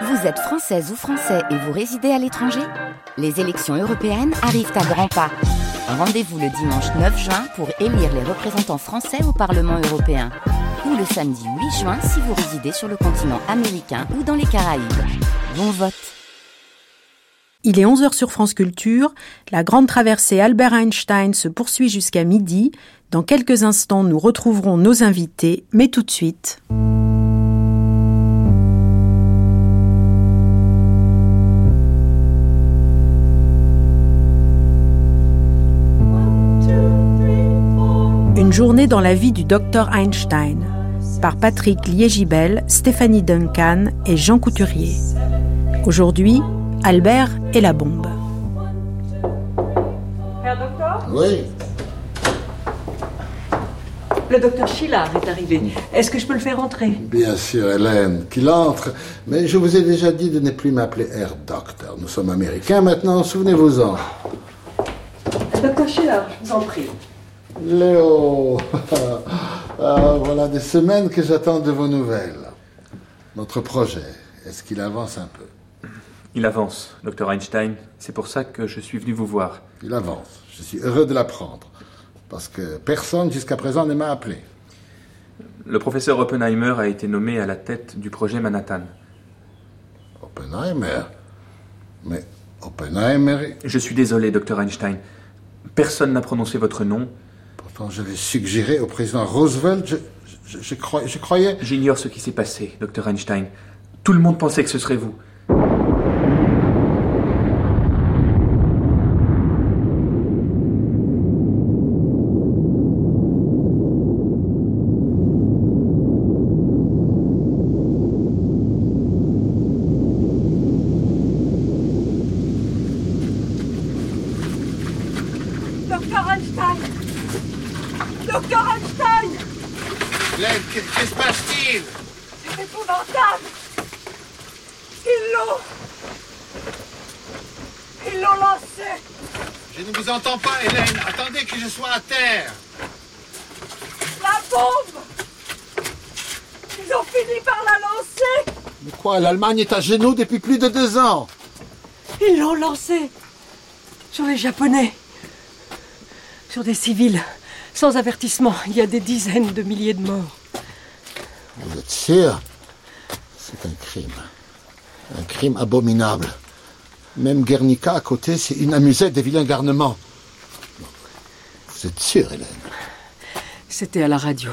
Vous êtes française ou français et vous résidez à l'étranger Les élections européennes arrivent à grands pas. Rendez-vous le dimanche 9 juin pour élire les représentants français au Parlement européen. Ou le samedi 8 juin si vous résidez sur le continent américain ou dans les Caraïbes. Bon vote il est 11h sur France Culture. La grande traversée Albert Einstein se poursuit jusqu'à midi. Dans quelques instants, nous retrouverons nos invités, mais tout de suite. Une journée dans la vie du docteur Einstein par Patrick Liégibel, Stéphanie Duncan et Jean Couturier. Aujourd'hui, Albert et la bombe. Herr Docteur Oui. Le docteur Schillard est arrivé. Est-ce que je peux le faire entrer? Bien sûr, Hélène, qu'il entre. Mais je vous ai déjà dit de ne plus m'appeler Herr Docteur. Nous sommes américains maintenant, souvenez-vous-en. Docteur Schillard, je vous en prie. Léo, ah, voilà des semaines que j'attends de vos nouvelles. Notre projet, est-ce qu'il avance un peu? Il avance, docteur Einstein. C'est pour ça que je suis venu vous voir. Il avance. Je suis heureux de l'apprendre. Parce que personne jusqu'à présent ne m'a appelé. Le professeur Oppenheimer a été nommé à la tête du projet Manhattan. Oppenheimer? Mais Oppenheimer. Je suis désolé, docteur Einstein. Personne n'a prononcé votre nom. Pourtant, je suggéré au président Roosevelt. Je, je croyais. J'ignore ce qui s'est passé, docteur Einstein. Tout le monde pensait que ce serait vous. l'Allemagne est à genoux depuis plus de deux ans. Ils l'ont lancé sur les Japonais, sur des civils, sans avertissement. Il y a des dizaines de milliers de morts. Vous êtes sûr? C'est un crime. Un crime abominable. Même Guernica à côté, c'est une amusette des vilains garnements. Vous êtes sûr, Hélène? C'était à la radio.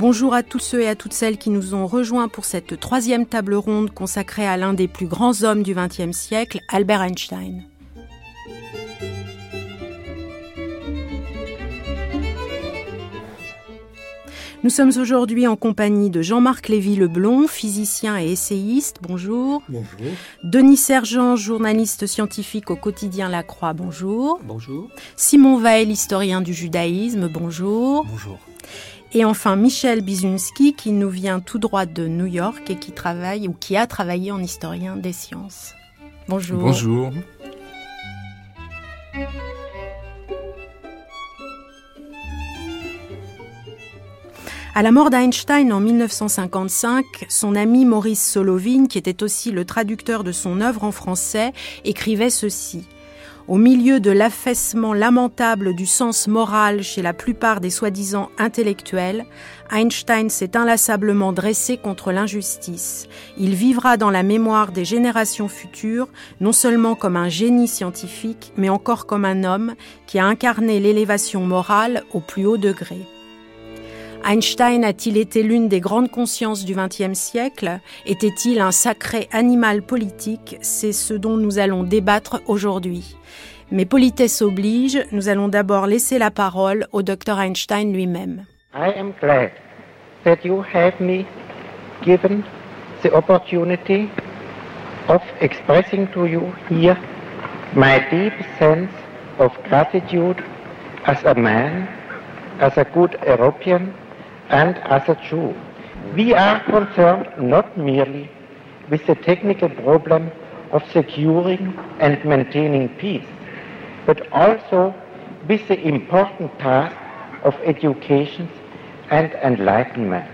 Bonjour à tous ceux et à toutes celles qui nous ont rejoints pour cette troisième table ronde consacrée à l'un des plus grands hommes du XXe siècle, Albert Einstein. Nous sommes aujourd'hui en compagnie de Jean-Marc Lévy-Leblond, physicien et essayiste. Bonjour. Bonjour. Denis Sergent, journaliste scientifique au quotidien La Croix. Bonjour. Bonjour. Simon Vael, historien du judaïsme. Bonjour. Bonjour. Et enfin Michel Bizunski qui nous vient tout droit de New York et qui travaille ou qui a travaillé en historien des sciences. Bonjour. Bonjour. À la mort d'Einstein en 1955, son ami Maurice Solovine, qui était aussi le traducteur de son œuvre en français, écrivait ceci. Au milieu de l'affaissement lamentable du sens moral chez la plupart des soi-disant intellectuels, Einstein s'est inlassablement dressé contre l'injustice. Il vivra dans la mémoire des générations futures, non seulement comme un génie scientifique, mais encore comme un homme qui a incarné l'élévation morale au plus haut degré. Einstein a-t-il été l'une des grandes consciences du XXe siècle? Était-il un sacré animal politique? C'est ce dont nous allons débattre aujourd'hui. Mais politesse oblige, nous allons d'abord laisser la parole au Dr Einstein lui-même. I am glad that you have me given the opportunity of expressing to you here my deep sense of gratitude as a man, as a good European, and as a Jew. We are concerned not merely with the technical problem of securing and maintaining peace, but also with the important task of education and enlightenment.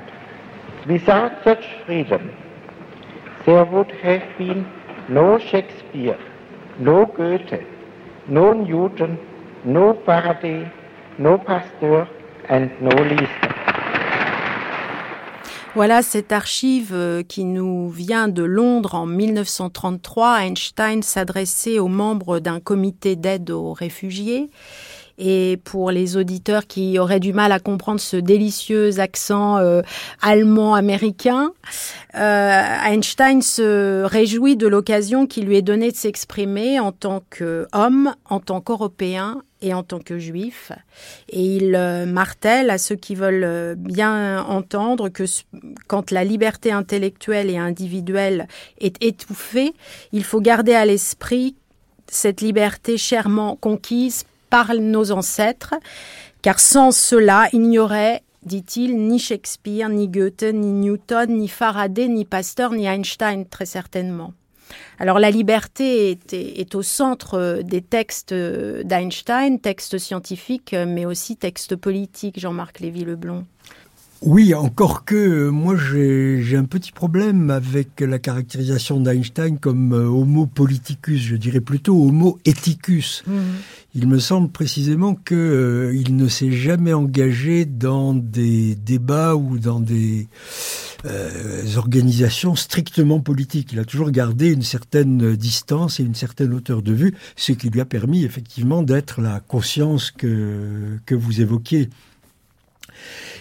Without such freedom, there would have been no Shakespeare, no Goethe, no Newton, no Faraday, no Pasteur, and no Lister. Voilà cette archive euh, qui nous vient de Londres en 1933. Einstein s'adressait aux membres d'un comité d'aide aux réfugiés. Et pour les auditeurs qui auraient du mal à comprendre ce délicieux accent euh, allemand-américain, euh, Einstein se réjouit de l'occasion qui lui est donnée de s'exprimer en tant qu'homme, en tant qu'Européen et en tant que juif. Et il euh, martèle à ceux qui veulent bien entendre que quand la liberté intellectuelle et individuelle est étouffée, il faut garder à l'esprit cette liberté chèrement conquise par nos ancêtres, car sans cela, il n'y aurait, dit-il, ni Shakespeare, ni Goethe, ni Newton, ni Faraday, ni Pasteur, ni Einstein, très certainement. Alors la liberté est, au centre des textes d'Einstein, textes scientifiques, mais aussi textes politiques, Jean-Marc Lévy-Leblond. Oui, encore que euh, moi j'ai un petit problème avec la caractérisation d'Einstein comme euh, homo politicus, je dirais plutôt homo ethicus. Mhm. Il me semble précisément qu'il euh, ne s'est jamais engagé dans des débats ou dans des organisations strictement politiques. Il a toujours gardé une certaine distance et une certaine hauteur de vue, ce qui lui a permis effectivement d'être la conscience que, que vous évoquiez.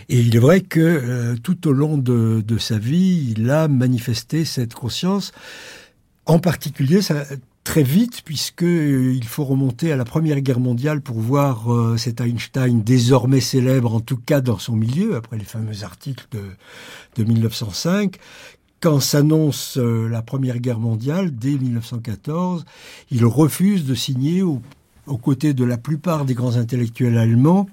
Et il est vrai que euh, tout au long de, sa vie, il a manifesté cette conscience. En particulier, très vite, puisque euh, il faut remonter à la Première Guerre mondiale pour voir euh, cet Einstein désormais célèbre, en tout cas dans son milieu, après les fameux articles de 1905. Quand s'annonce la Première Guerre mondiale, dès 1914, il refuse de signer aux côtés de la plupart des grands intellectuels allemands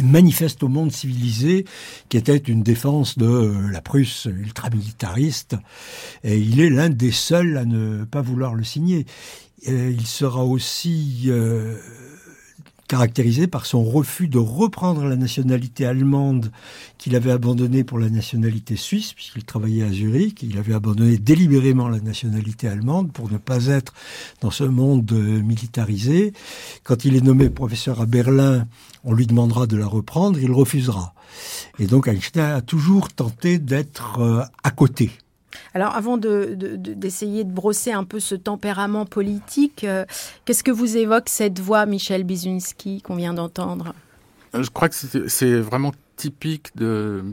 manifeste au monde civilisé, qui était une défense de euh, la Prusse ultramilitariste, et il est l'un des seuls à ne pas vouloir le signer. il sera aussi euh, caractérisé par son refus de reprendre la nationalité allemande qu'il avait abandonnée pour la nationalité suisse, puisqu'il travaillait à Zurich. Il avait abandonné délibérément la nationalité allemande pour ne pas être dans ce monde euh, militarisé. Quand il est nommé professeur à Berlin, on lui demandera de la reprendre, il refusera. Et donc Einstein a toujours tenté d'être euh, à côté. Alors avant d'essayer de, brosser un peu ce tempérament politique, euh, qu'est-ce que vous évoque cette voix, Michel Bizunski, qu'on vient d'entendre? Je crois que c'est vraiment typique de,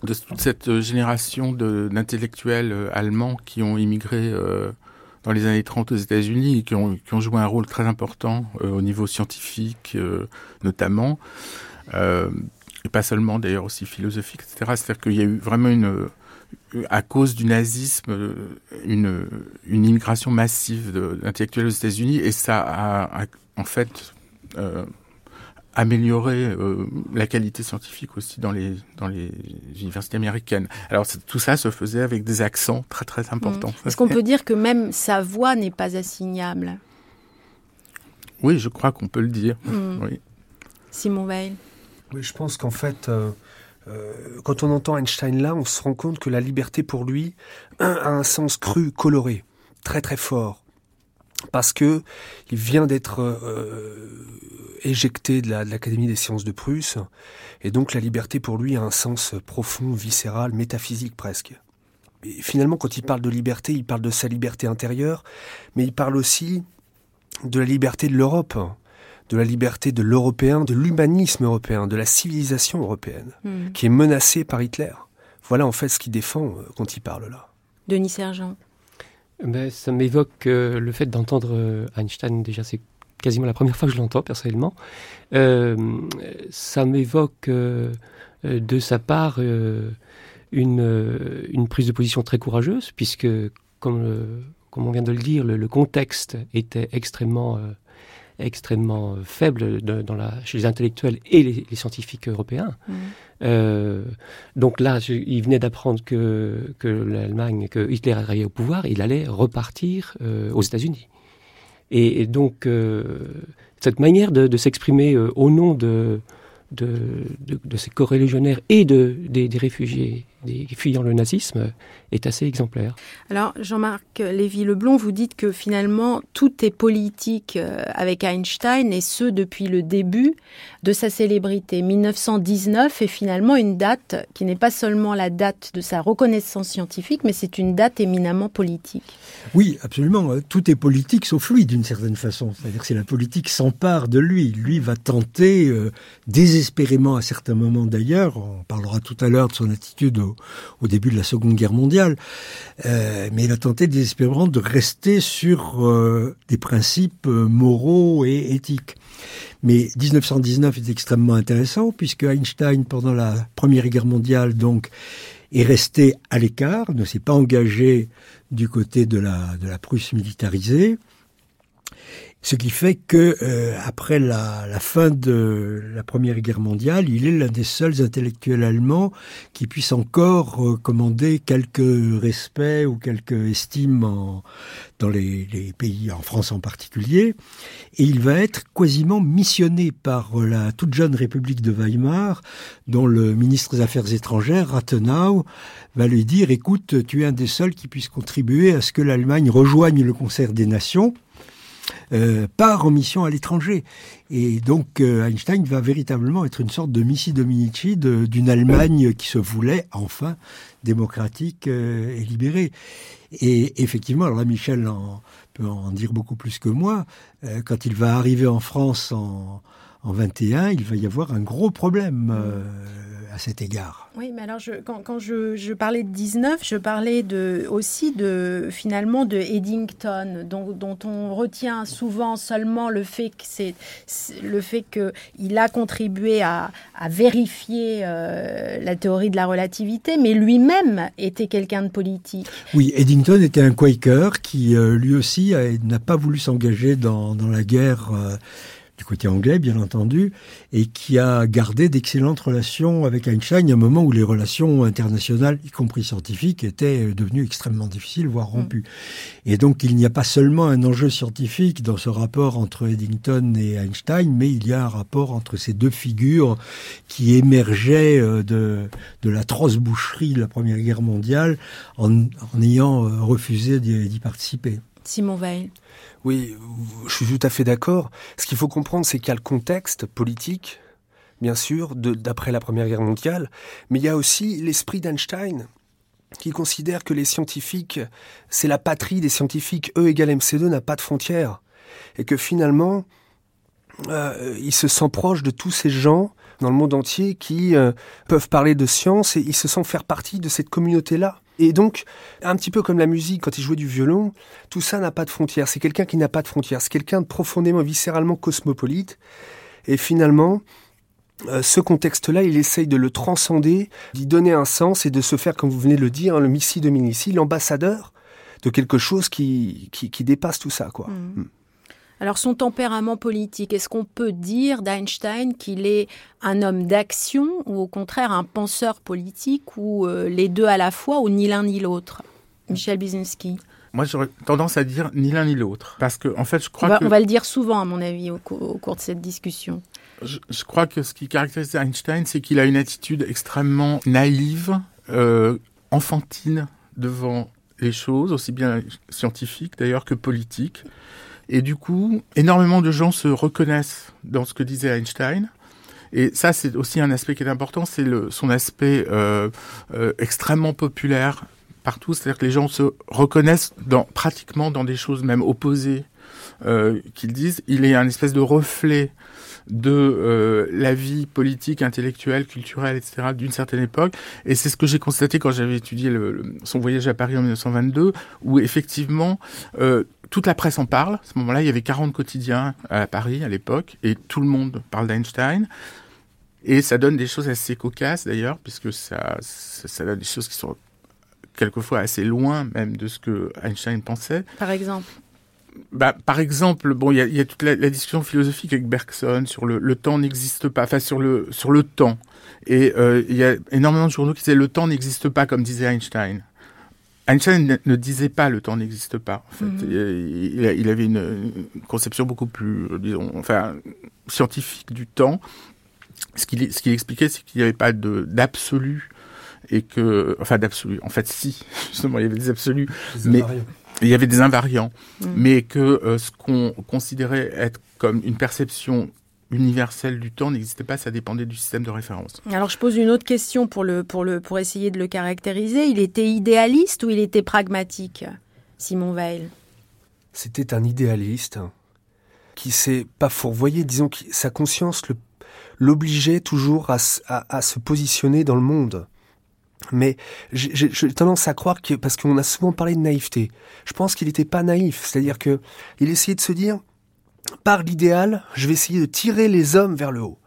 toute cette génération d'intellectuels euh, allemands qui ont immigré euh, dans les années 30 aux États-Unis et qui ont, joué un rôle très important au niveau scientifique notamment, et pas seulement d'ailleurs aussi philosophique, etc. C'est-à-dire qu'il y a eu vraiment une à cause du nazisme, euh, une, une immigration massive d'intellectuels aux États-Unis et ça a, en fait euh, amélioré euh, la qualité scientifique aussi dans les dans les universités américaines. Alors tout ça se faisait avec des accents très très importants. Est-ce qu'on peut dire que même sa voix n'est pas assignable? Oui, je crois qu'on peut le dire. Mm. Oui. Simon Veil. Oui, je pense qu'en fait, euh, quand on entend Einstein là, on se rend compte que la liberté pour lui a un sens cru, coloré, très très fort, parce que il vient d'être euh, éjecté de l'Académie des sciences de Prusse, et donc la liberté pour lui a un sens profond, viscéral, métaphysique presque. Et finalement, quand il parle de liberté, il parle de sa liberté intérieure, mais il parle aussi de la liberté de l'Europe de la liberté de l'européen, de l'humanisme européen, de la civilisation européenne, hmm. qui est menacée par Hitler. Voilà en fait ce qu'il défend euh, quand il parle là. Denis Sergent. Ben, ça m'évoque euh, le fait d'entendre euh, Einstein, déjà c'est quasiment la première fois que je l'entends personnellement. ça m'évoque de sa part une, une, prise de position très courageuse, puisque comme, comme on vient de le dire, le, le contexte était extrêmement extrêmement faible dans la, chez les intellectuels et les, scientifiques européens. Mmh. Euh, donc là, il venait d'apprendre que, que l'Allemagne, que Hitler arrivait au pouvoir, il allait repartir euh, aux États-Unis. Et, donc, cette manière de, de s'exprimer au nom de, de, de, de, ces corréligionnaires et de, des, des réfugiés des fuyant le nazisme est assez exemplaire. Alors Jean-Marc Lévy-Leblond, vous dites que finalement tout est politique euh, avec Einstein et ce depuis le début de sa célébrité. 1919 est finalement une date qui n'est pas seulement la date de sa reconnaissance scientifique, mais c'est une date éminemment politique. Oui, absolument. Tout est politique sauf lui d'une certaine façon. C'est-à-dire que la politique s'empare de lui. Lui va tenter euh, désespérément à certains moments d'ailleurs, on parlera tout à l'heure de son attitude au début de la Seconde Guerre mondiale, euh, mais il a tenté désespérément de rester sur euh, des principes moraux et éthiques. Mais 1919 est extrêmement intéressant puisque Einstein, pendant la Première Guerre mondiale, donc, est resté à l'écart, ne s'est pas engagé du côté de la, de la Prusse militarisée. Ce qui fait que euh, après la, la, fin de la Première Guerre mondiale, il est l'un des seuls intellectuels allemands qui puisse encore euh, commander quelques respect ou quelques estime en, dans les, les, pays, en France en particulier. Et il va être quasiment missionné par la toute jeune République de Weimar, dont le ministre des Affaires étrangères, Rathenau, va lui dire, écoute, tu es un des seuls qui puisse contribuer à ce que l'Allemagne rejoigne le concert des nations. Euh, part en mission à l'étranger. Et donc euh, Einstein va véritablement être une sorte de Missi Dominici d'une Allemagne qui se voulait enfin démocratique euh, et libérée. Et effectivement, alors là Michel peut en dire beaucoup plus que moi, quand il va arriver en France en, en 21, il va y avoir un gros problème à cet égard. Oui, mais alors je, quand, quand je, je, parlais de 19, je parlais de, aussi de finalement de Eddington, dont, dont on retient souvent seulement le fait que c'est le fait que il a contribué à, à vérifier euh, la théorie de la relativité, mais lui-même était quelqu'un de politique. Oui, Eddington était un Quaker qui euh, lui aussi n'a pas voulu s'engager dans, dans la guerre. Euh, du côté anglais, bien entendu, et qui a gardé d'excellentes relations avec Einstein à un moment où les relations internationales, y compris scientifiques, étaient devenues extrêmement difficiles, voire mm. rompues. Et donc, il n'y a pas seulement un enjeu scientifique dans ce rapport entre Eddington et Einstein, mais il y a un rapport entre ces deux figures qui émergeaient euh, de, de l'atroce boucherie de la Première Guerre mondiale en, en ayant euh, refusé d'y participer. Simon Veil. Oui, je suis tout à fait d'accord. Ce qu'il faut comprendre, c'est qu'il y a le contexte politique, bien sûr, d'après la Première Guerre mondiale, mais il y a aussi l'esprit d'Einstein qui considère que les scientifiques, c'est la patrie des scientifiques, E égale MC2 n'a pas de frontières, et que finalement, euh, il se sent proche de tous ces gens dans le monde entier qui euh, peuvent parler de science et il se sent faire partie de cette communauté-là. Et donc, un petit peu comme la musique, quand il jouait du violon, tout ça n'a pas de frontières. C'est quelqu'un qui n'a pas de frontières. C'est quelqu'un de profondément, viscéralement cosmopolite. Et finalement, euh, ce contexte-là, il essaye de le transcender, d'y donner un sens et de se faire, comme vous venez de le dire, hein, le Missi de Minici, l'ambassadeur de quelque chose qui, qui, dépasse tout ça. quoi. Mmh. Mmh. Alors son tempérament politique, est-ce qu'on peut dire d'Einstein qu'il est un homme d'action ou au contraire un penseur politique ou euh, les deux à la fois ou ni l'un ni l'autre? Michel Bizinski moi, j'aurais tendance à dire ni l'un ni l'autre. Parce que, en fait, je crois on va, que... On va le dire souvent, à mon avis, au, cours de cette discussion. Je, crois que ce qui caractérise Einstein, c'est qu'il a une attitude extrêmement naïve, euh, enfantine devant les choses, aussi bien scientifiques d'ailleurs que politiques. Et du coup, énormément de gens se reconnaissent dans ce que disait Einstein. Et ça, c'est aussi un aspect qui est important, c'est son aspect euh, euh, extrêmement populaire partout. C'est-à-dire que les gens se reconnaissent pratiquement dans des choses même opposées euh, qu'ils disent. Il est un espèce de reflet de la vie politique, intellectuelle, culturelle, etc. d'une certaine époque. Et c'est ce que j'ai constaté quand j'avais étudié son voyage à Paris en 1922, où effectivement toute la presse en parle. À ce moment-là, il y avait 40 quotidiens à Paris à l'époque, et tout le monde parle d'Einstein. Et ça donne des choses assez cocasses d'ailleurs, puisque ça, ça, ça donne des choses qui sont quelquefois assez loin même de ce que Einstein pensait. Par exemple bah, par exemple, bon, il y a, y a, toute la, la, discussion philosophique avec Bergson sur le, le temps n'existe pas, enfin sur le sur le temps. Et euh, il y a énormément de journaux qui disaient le temps n'existe pas, comme disait Einstein. Einstein ne, disait pas le temps n'existe pas. En fait, mm -hmm. il, il, avait une, une, conception beaucoup plus, disons, enfin, scientifique du temps. Ce qu'il ce expliquait, c'est qu'il n'y avait pas d'absolu et que, enfin, d'absolu. En fait, si, justement, il y avait des absolus, des mais il y avait des invariants, mmh. mais que euh, ce qu'on considérait être comme une perception universelle du temps n'existait pas, ça dépendait du système de référence. Alors je pose une autre question pour, le, pour, le, pour essayer de le caractériser. Il était idéaliste ou il était pragmatique, Simon Weil C'était un idéaliste qui s'est pas fourvoyé, disons que sa conscience l'obligeait toujours à, à, à, se positionner dans le monde. Mais j'ai tendance à croire que, parce qu'on a souvent parlé de naïveté, je pense qu'il n'était pas naïf. C'est-à-dire que il essayait de se dire, par l'idéal, je vais essayer de tirer les hommes vers le haut.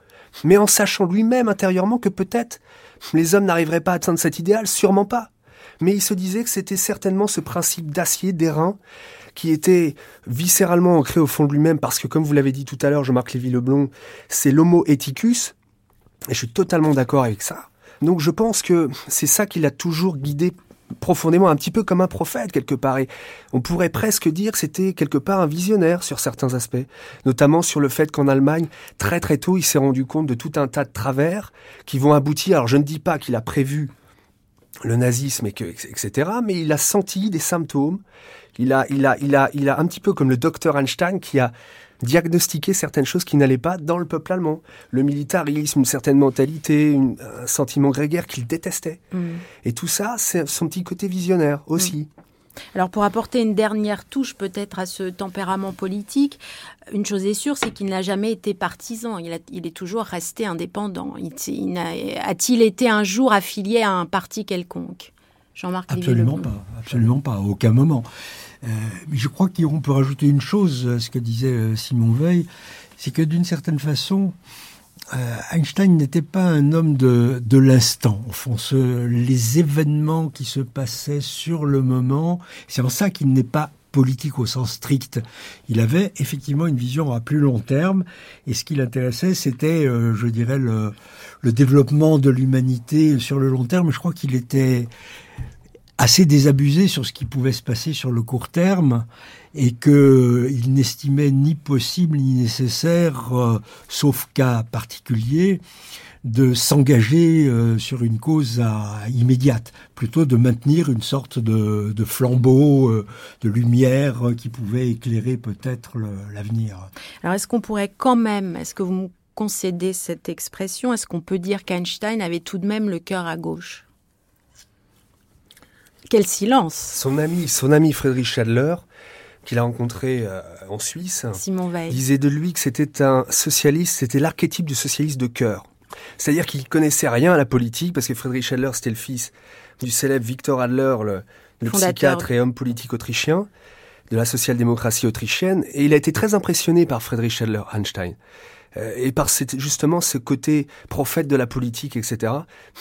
Mais en sachant lui-même intérieurement que peut-être les hommes n'arriveraient pas à atteindre cet idéal, sûrement pas. Mais il se disait que c'était certainement ce principe d'acier, d'airain, qui était viscéralement ancré au fond de lui-même, parce que comme vous l'avez dit tout à l'heure, Jean-Marc Lévy-Leblond, c'est l'homo ethicus, et je suis totalement d'accord avec ça. Donc je pense que c'est ça qui l'a toujours guidé profondément, un petit peu comme un prophète quelque part. Et on pourrait presque dire que c'était quelque part un visionnaire sur certains aspects, notamment sur le fait qu'en Allemagne, très très tôt, il s'est rendu compte de tout un tas de travers qui vont aboutir. Alors je ne dis pas qu'il a prévu le nazisme et que etc. Mais il a senti des symptômes. Il a, il a, il a, il a un petit peu comme le docteur Einstein qui a diagnostiquer certaines choses qui n'allaient pas dans le peuple allemand. Le militarisme, une certaine mentalité, une, un sentiment grégaire qu'il détestait. Mmh. Et tout ça, c'est son petit côté visionnaire aussi. Mmh. Alors pour apporter une dernière touche peut-être à ce tempérament politique, une chose est sûre, c'est qu'il n'a jamais été partisan, il, a, il, est toujours resté indépendant. Il, il A-t-il été un jour affilié à un parti quelconque? Jean-Marc Absolument pas, absolument pas, à aucun moment. Euh, je crois qu'on peut rajouter une chose à ce que disait euh, Simon Veil, c'est que d'une certaine façon, euh, Einstein n'était pas un homme de, de l'instant. Au les événements qui se passaient sur le moment, c'est en ça qu'il n'est pas politique au sens strict. Il avait effectivement une vision à plus long terme, et ce qui l'intéressait, c'était, je dirais, le, le développement de l'humanité sur le long terme. Je crois qu'il était assez désabusé sur ce qui pouvait se passer sur le court terme et qu'il n'estimait ni possible ni nécessaire, euh, sauf cas particulier, de s'engager euh, sur une cause à, immédiate, plutôt de maintenir une sorte de, flambeau, euh, de lumière qui pouvait éclairer peut-être l'avenir. Alors est-ce qu'on pourrait quand même, est-ce que vous concédez cette expression, est-ce qu'on peut dire qu'Einstein avait tout de même le cœur à gauche? Quel silence Son ami, son ami Friedrich Schadler, qu'il a rencontré euh, en Suisse, disait de lui que c'était un socialiste, c'était l'archétype du socialiste de cœur. C'est-à-dire qu'il connaissait rien à la politique, parce que Friedrich Schadler, c'était le fils du célèbre Victor Adler, le, le psychiatre et homme politique autrichien, de la social-démocratie autrichienne, et il a été très impressionné par Friedrich Schadler, Einstein. Euh, et par cette, justement ce côté prophète de la politique, etc.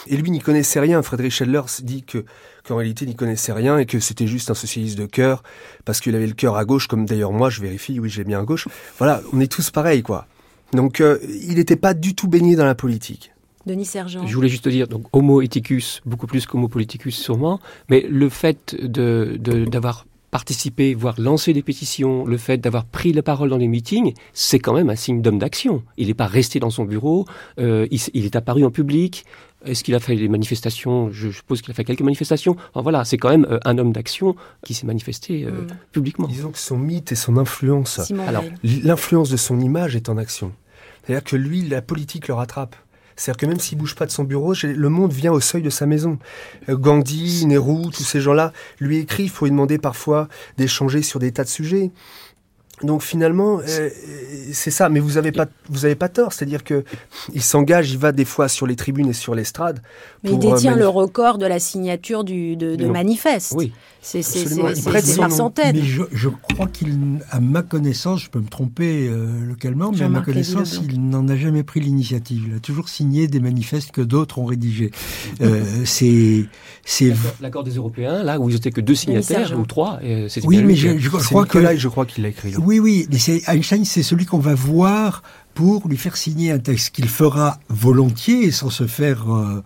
Et lui n'y connaissait rien. Friedrich Schiller dit que qu'en réalité n'y connaissait rien et que c'était juste un socialiste de cœur parce qu'il avait le cœur à gauche, comme d'ailleurs moi je vérifie, oui j'ai bien à gauche. Voilà, on est tous pareils quoi. Donc euh, il n'était pas du tout baigné dans la politique. Denis Sergent. Je voulais juste dire, donc homo ethicus, beaucoup plus qu'homo politicus sûrement, mais le fait de d'avoir participer, voire lancer des pétitions, le fait d'avoir pris la parole dans les meetings, c'est quand même un signe d'homme d'action. Il n'est pas resté dans son bureau, euh, il, il, est apparu en public. Est-ce qu'il a fait des manifestations? Je suppose qu'il a fait quelques manifestations. Enfin, voilà, c'est quand même euh, un homme d'action qui s'est manifesté euh, mmh. publiquement. Disons que son mythe et son influence, alors l'influence de son image est en action. C'est-à-dire que lui, la politique le rattrape. C'est-à-dire que même s'il bouge pas de son bureau, le monde vient au seuil de sa maison. Euh, Gandhi, Nehru, tous ces gens-là lui écrivent pour lui demander parfois d'échanger sur des tas de sujets. Donc finalement, euh, c'est ça. Mais vous avez pas, vous avez pas tort. C'est-à-dire que il s'engage, il va des fois sur les tribunes et sur l'estrade. Mais il pour, euh, détient manif- le record de la signature du, de, de manifeste. Oui. C'est c'est- par centaines. Mais je, je crois qu'il, à ma connaissance, je peux me tromper euh, localement, mais à ma connaissance, il n'en a jamais pris l'initiative. Il a toujours signé des manifestes que d'autres ont rédigés. Euh, c'est, c'est. L'accord- des Européens, là où ils étaient que deux signataires ou trois, Oui, mais je, crois que. Nicolai, je crois qu'il l'a écrit. là. Oui, oui, mais c'est Einstein, c'est celui qu'on va voir pour lui faire signer un texte qu'il fera volontiers sans se faire euh,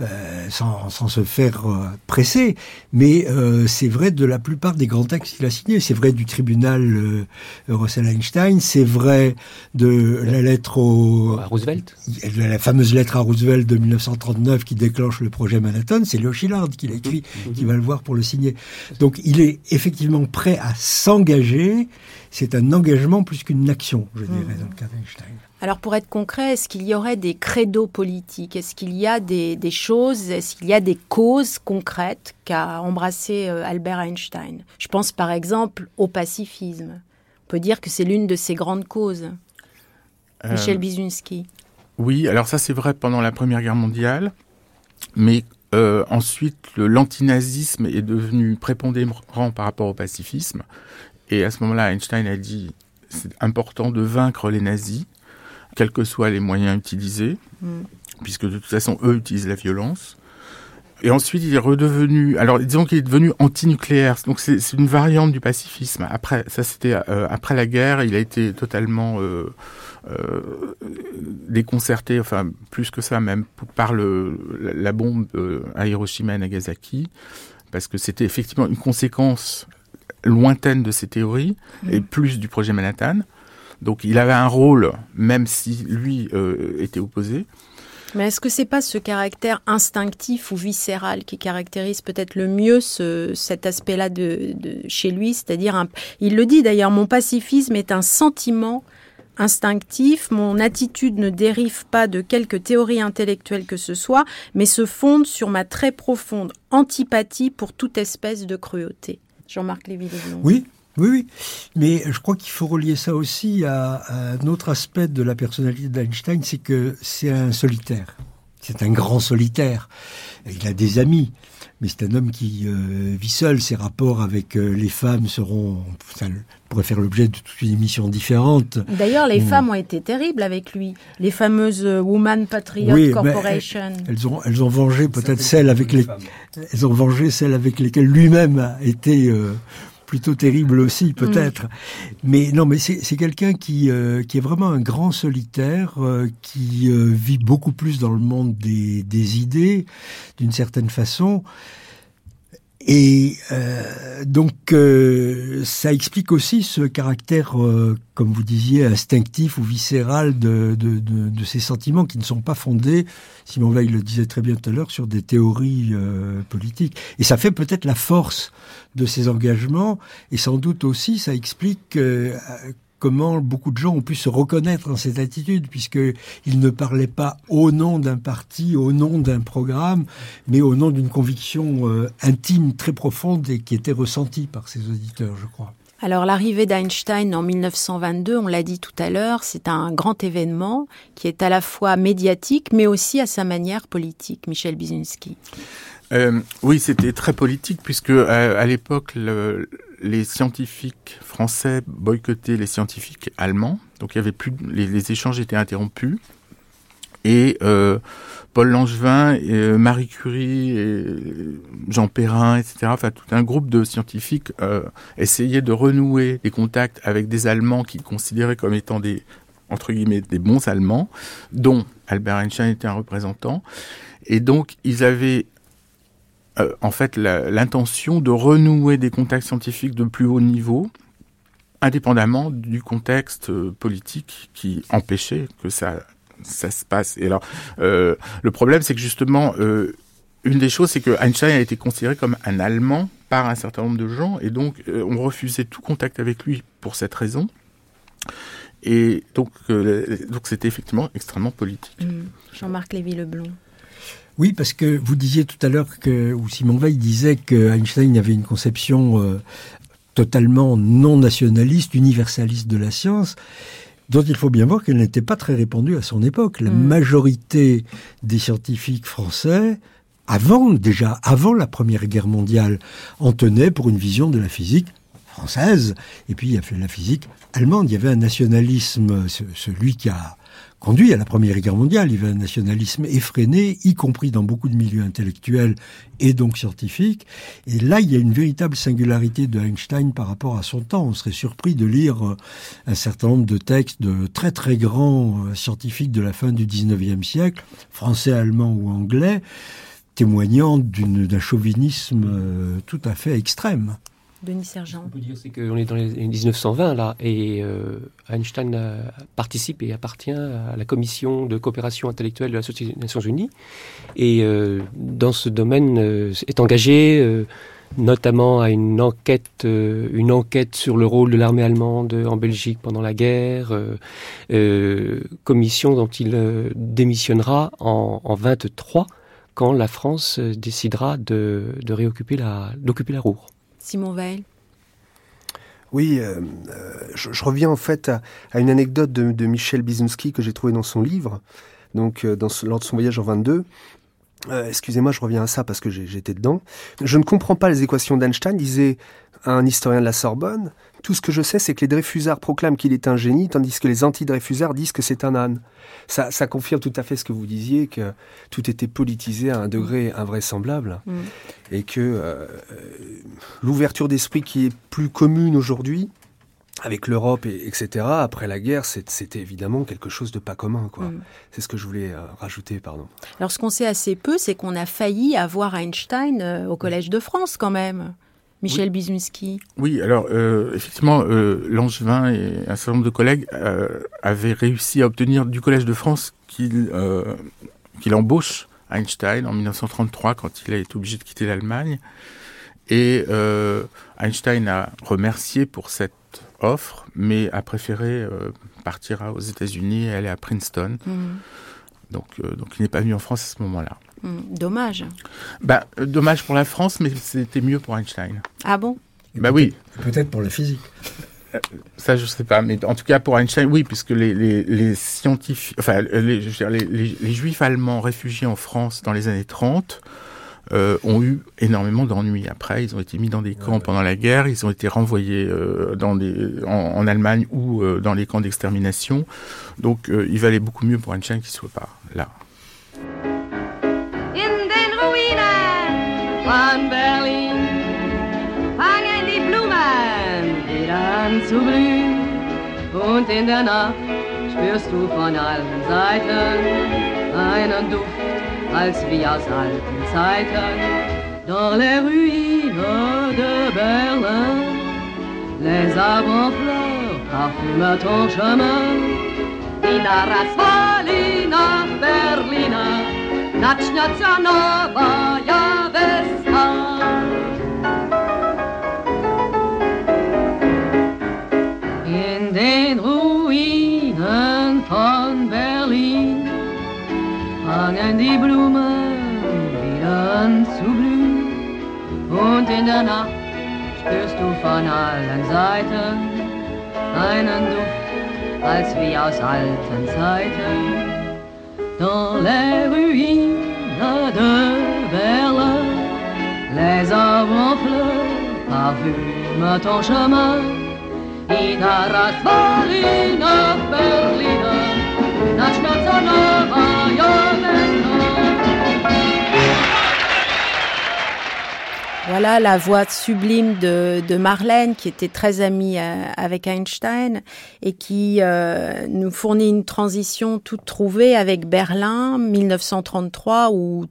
euh, sans, sans se faire euh, presser. Mais c'est vrai de la plupart des grands textes qu'il a signés. C'est vrai du tribunal Russell Einstein. C'est vrai de la lettre au À Roosevelt. la fameuse lettre à Roosevelt de 1939 qui déclenche le projet Manhattan, c'est Léo Szilard qui l'a écrit, qui va le voir pour le signer. Donc il est effectivement prêt à s'engager. C'est un engagement plus qu'une action, je dirais, dans le cas d'Einstein. Alors pour être concret, est-ce qu'il y aurait des credos politiques? Est-ce qu'il y a des, des choses Est-ce qu'il y a des causes concrètes qu'a embrassé euh, Albert Einstein? Je pense par exemple au pacifisme. On peut dire que c'est l'une de ses grandes causes. Euh, Michel Bizinski. Oui, alors ça c'est vrai pendant la Première Guerre mondiale, mais euh, ensuite le- l'antinazisme est devenu prépondérant par rapport au pacifisme, et à ce moment-là Einstein a dit c'est important de vaincre les nazis, quels que soient les moyens utilisés, Mm. puisque de toute façon eux utilisent la violence. Et ensuite, il est redevenu. Alors, disons qu'il est devenu antinucléaire. Donc, c'est une variante du pacifisme. Après, ça, c'était euh, après la guerre. Il a été totalement euh, euh, déconcerté, enfin plus que ça même, par le, la, la bombe à Hiroshima et Nagasaki, parce que c'était effectivement une conséquence lointaine de ses théories et plus du projet Manhattan. Donc, il avait un rôle, même si lui euh, était opposé. Mais est-ce que c'est pas ce caractère instinctif ou viscéral qui caractérise peut-être le mieux ce, cet aspect-là de, de chez lui? C'est-à-dire, un- il le dit d'ailleurs, mon pacifisme est un sentiment instinctif, mon attitude ne dérive pas de quelque théorie intellectuelle que ce soit, mais se fonde sur ma très profonde antipathie pour toute espèce de cruauté. Jean-Marc Lévy-Leblond. Oui, oui, oui. Mais je crois qu'il faut relier ça aussi à, un autre aspect de la personnalité d'Einstein, c'est que c'est un solitaire. C'est un grand solitaire. Il a des amis, mais c'est un homme qui euh, vit seul. Ses rapports avec euh, les femmes seront, pourrait faire l'objet de toute une émission différente. D'ailleurs, les Mm. femmes ont été terribles avec lui. Les fameuses euh, Woman Patriot Oui, Corporation. Elles ont, elles ont vengé peut-être celles avec les, femmes. elles ont vengé celles avec lesquelles lui-même a été euh, plutôt terrible aussi, peut-être. Mais non, mais c'est c'est quelqu'un qui, euh, qui est vraiment un grand solitaire, euh, qui euh, vit beaucoup plus dans le monde des, des idées, d'une certaine façon. Et euh, donc, euh, ça explique aussi ce caractère, euh, comme vous disiez, instinctif ou viscéral de, de, de, de ces sentiments qui ne sont pas fondés, Simon Veil le disait très bien tout à l'heure, sur des théories euh, politiques. Et ça fait peut-être la force de ces engagements, et sans doute aussi, ça explique euh, comment beaucoup de gens ont pu se reconnaître dans cette attitude, puisqu'il ne parlait pas au nom d'un parti, au nom d'un programme, mais au nom d'une conviction euh, intime, très profonde, et qui était ressentie par ses auditeurs, je crois. Alors l'arrivée d'Einstein en 1922, on l'a dit tout à l'heure, c'est un grand événement qui est à la fois médiatique mais aussi à sa manière politique. Michel Bizinski. Euh, oui, c'était très politique puisque euh, à l'époque, le- les scientifiques français boycottaient les scientifiques allemands, donc il y avait plus, les, échanges étaient interrompus. Et euh, Paul Langevin, Marie Curie, Jean Perrin, etc., enfin tout un groupe de scientifiques essayaient de renouer des contacts avec des Allemands qu'ils considéraient comme étant des entre guillemets des bons Allemands, dont Albert Einstein était un représentant. Et donc ils avaient euh, en fait l'intention de renouer des contacts scientifiques de plus haut niveau, indépendamment du contexte euh, politique qui empêchait que ça, se passe. Et alors, euh, le problème, c'est que justement, une des choses, c'est que Einstein a été considéré comme un Allemand par un certain nombre de gens, et donc on refusait tout contact avec lui pour cette raison. Et donc, donc c'était effectivement extrêmement politique. Mm. Jean-Marc Lévy-Leblond. Oui, parce que vous disiez tout à l'heure que, ou Simon Veil disait que Einstein avait une conception euh, totalement non nationaliste, universaliste de la science, dont il faut bien voir qu'elle n'était pas très répandue à son époque. La Mm. majorité des scientifiques français, avant déjà, avant la Première Guerre mondiale, en tenaient pour une vision de la physique française. Et puis il y a fait la physique allemande. Il y avait un nationalisme, ce- celui qui a conduit à la Première Guerre mondiale. Il y avait un nationalisme effréné, y compris dans beaucoup de milieux intellectuels et donc scientifiques. Et là, il y a une véritable singularité de Einstein par rapport à son temps. On serait surpris de lire euh, un certain nombre de textes de très très grands euh, scientifiques de la fin du 19e siècle, français, allemand ou anglais, témoignant d'un chauvinisme euh, tout à fait extrême. Denis Sergent. On peut dire c'est qu'on est dans les années 1920 là et euh, Einstein euh, participe et appartient à la commission de coopération intellectuelle de la Société des Nations Unies et euh, dans ce domaine euh, est engagé notamment à une enquête euh, une enquête sur le rôle de l'armée allemande en Belgique pendant la guerre euh, euh, commission dont il démissionnera en, en 23 quand la France décidera de, de réoccuper la d'occuper la Roure. Simon Veil. Oui, euh, euh, je, reviens en fait à, une anecdote de, Michel Bizinski que j'ai trouvé dans son livre, donc euh, lors de son voyage en 22. Euh, Excusez-moi, je reviens à ça parce que j'étais dedans. Je ne comprends pas les équations d'Einstein, disait un historien de la Sorbonne. Tout ce que je sais, c'est que les Dreyfusards proclament qu'il est un génie, tandis que les anti-Dreyfusards disent que c'est un âne. Ça, ça confirme tout à fait ce que vous disiez, que tout était politisé à un degré invraisemblable Mm. et que euh, l'ouverture d'esprit qui est plus commune aujourd'hui, avec l'Europe, et, etc., après la guerre, c'était évidemment quelque chose de pas commun. quoi. Mm. C'est ce que je voulais euh, rajouter, pardon. Alors, ce qu'on sait assez peu, c'est qu'on a failli avoir Einstein euh, au Collège de France, quand même. Michel Bizinski. Oui, alors euh, effectivement, euh, Langevin et un certain nombre de collègues euh, avaient réussi à obtenir du Collège de France qu'il embauche Einstein en 1933 quand il a été obligé de quitter l'Allemagne. Et Einstein a remercié pour cette offre, mais a préféré partir aux États-Unis et aller à Princeton. Mm. Donc, donc il n'est pas venu en France à ce moment-là. Mm. Dommage. Bah, euh, dommage pour la France, mais c'était mieux pour Einstein. Ah bon? Bah oui. Peut-être pour la physique. Ça, je sais pas, mais en tout cas pour Einstein, oui, puisque les, les, les scientifiques, enfin, les, je veux dire, les, les, les juifs allemands réfugiés en France dans les années 30 euh, ont eu énormément d'ennuis. Après, ils ont été mis dans des camps pendant la guerre, ils ont été renvoyés euh, dans des, en, en Allemagne ou euh, dans les camps d'extermination. Donc, euh, il valait beaucoup mieux pour Einstein qu'il soit pas là. Von Berlin fangen die Blumen wieder an zu blühen. Und in der Nacht spürst du von allen Seiten einen Duft, als wie aus alten Zeiten. Dans les ruines de Berlin, les arbres en fleurs parfument ton chemin. I naraz wali Naczniacja nowa, ja wesna. In den Ruinen von Berlin fangen die Blumen wieder an zu blühen. Und in der Nacht spürst du von allen Seiten einen Duft, als wie aus alten Zeiten. dans les ruines de Berlin. Les arbres en fleurs parfument ton chemin. In Arasvarina Berliner, Nacht Schmerz Voilà la voix sublime de, de Marlène, qui était très amie euh, avec Einstein et qui euh, nous fournit une transition toute trouvée avec Berlin, 1933, où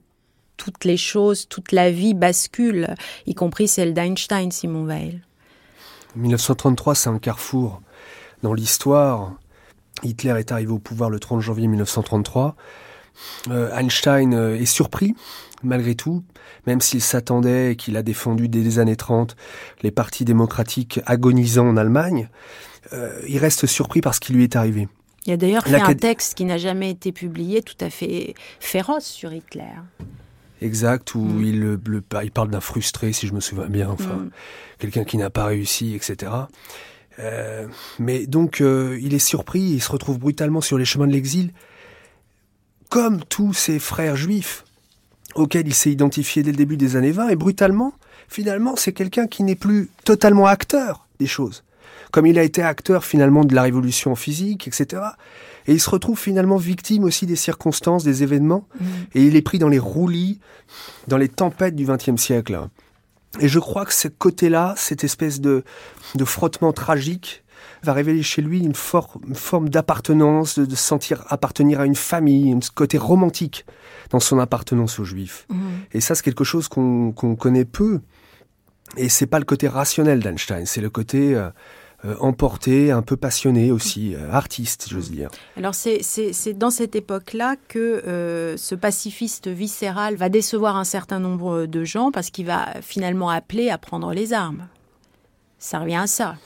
toutes les choses, toute la vie bascule, y compris celle d'Einstein, Simon Weil. 1933, c'est un carrefour dans l'histoire. Hitler est arrivé au pouvoir le 30 janvier 1933. Euh, Einstein est surpris, malgré tout, même s'il s'attendait et qu'il a défendu dès les années 30 les partis démocratiques agonisants en Allemagne. Euh, il reste surpris par ce qui lui est arrivé. Il a d'ailleurs fait un texte qui n'a jamais été publié, tout à fait féroce sur Hitler. exact où il, le, il parle d'un frustré, si je me souviens bien, enfin, Mm. quelqu'un qui n'a pas réussi, etc. Euh, mais donc, euh, il est surpris, il se retrouve brutalement sur les chemins de l'exil, comme tous ses frères juifs auxquels il s'est identifié dès le début des années 20, et brutalement, finalement, c'est quelqu'un qui n'est plus totalement acteur des choses. Comme il a été acteur finalement de la révolution physique, etc. Et il se retrouve finalement victime aussi des circonstances, des événements, et il est pris dans les roulis, dans les tempêtes du XXe siècle. Et je crois que ce côté-là, cette espèce de, de frottement tragique, va révéler chez lui une, for- une forme d'appartenance, de, de sentir appartenir à une famille, un côté romantique dans son appartenance aux Juifs. Et ça, c'est quelque chose qu'on connaît peu. Et c'est pas le côté rationnel d'Einstein, c'est le côté euh, euh, emporté, un peu passionné aussi, euh, artiste, j'ose dire. Alors c'est- dans cette époque-là que euh, ce pacifiste viscéral va décevoir un certain nombre de gens parce qu'il va finalement appeler à prendre les armes. Ça revient à ça,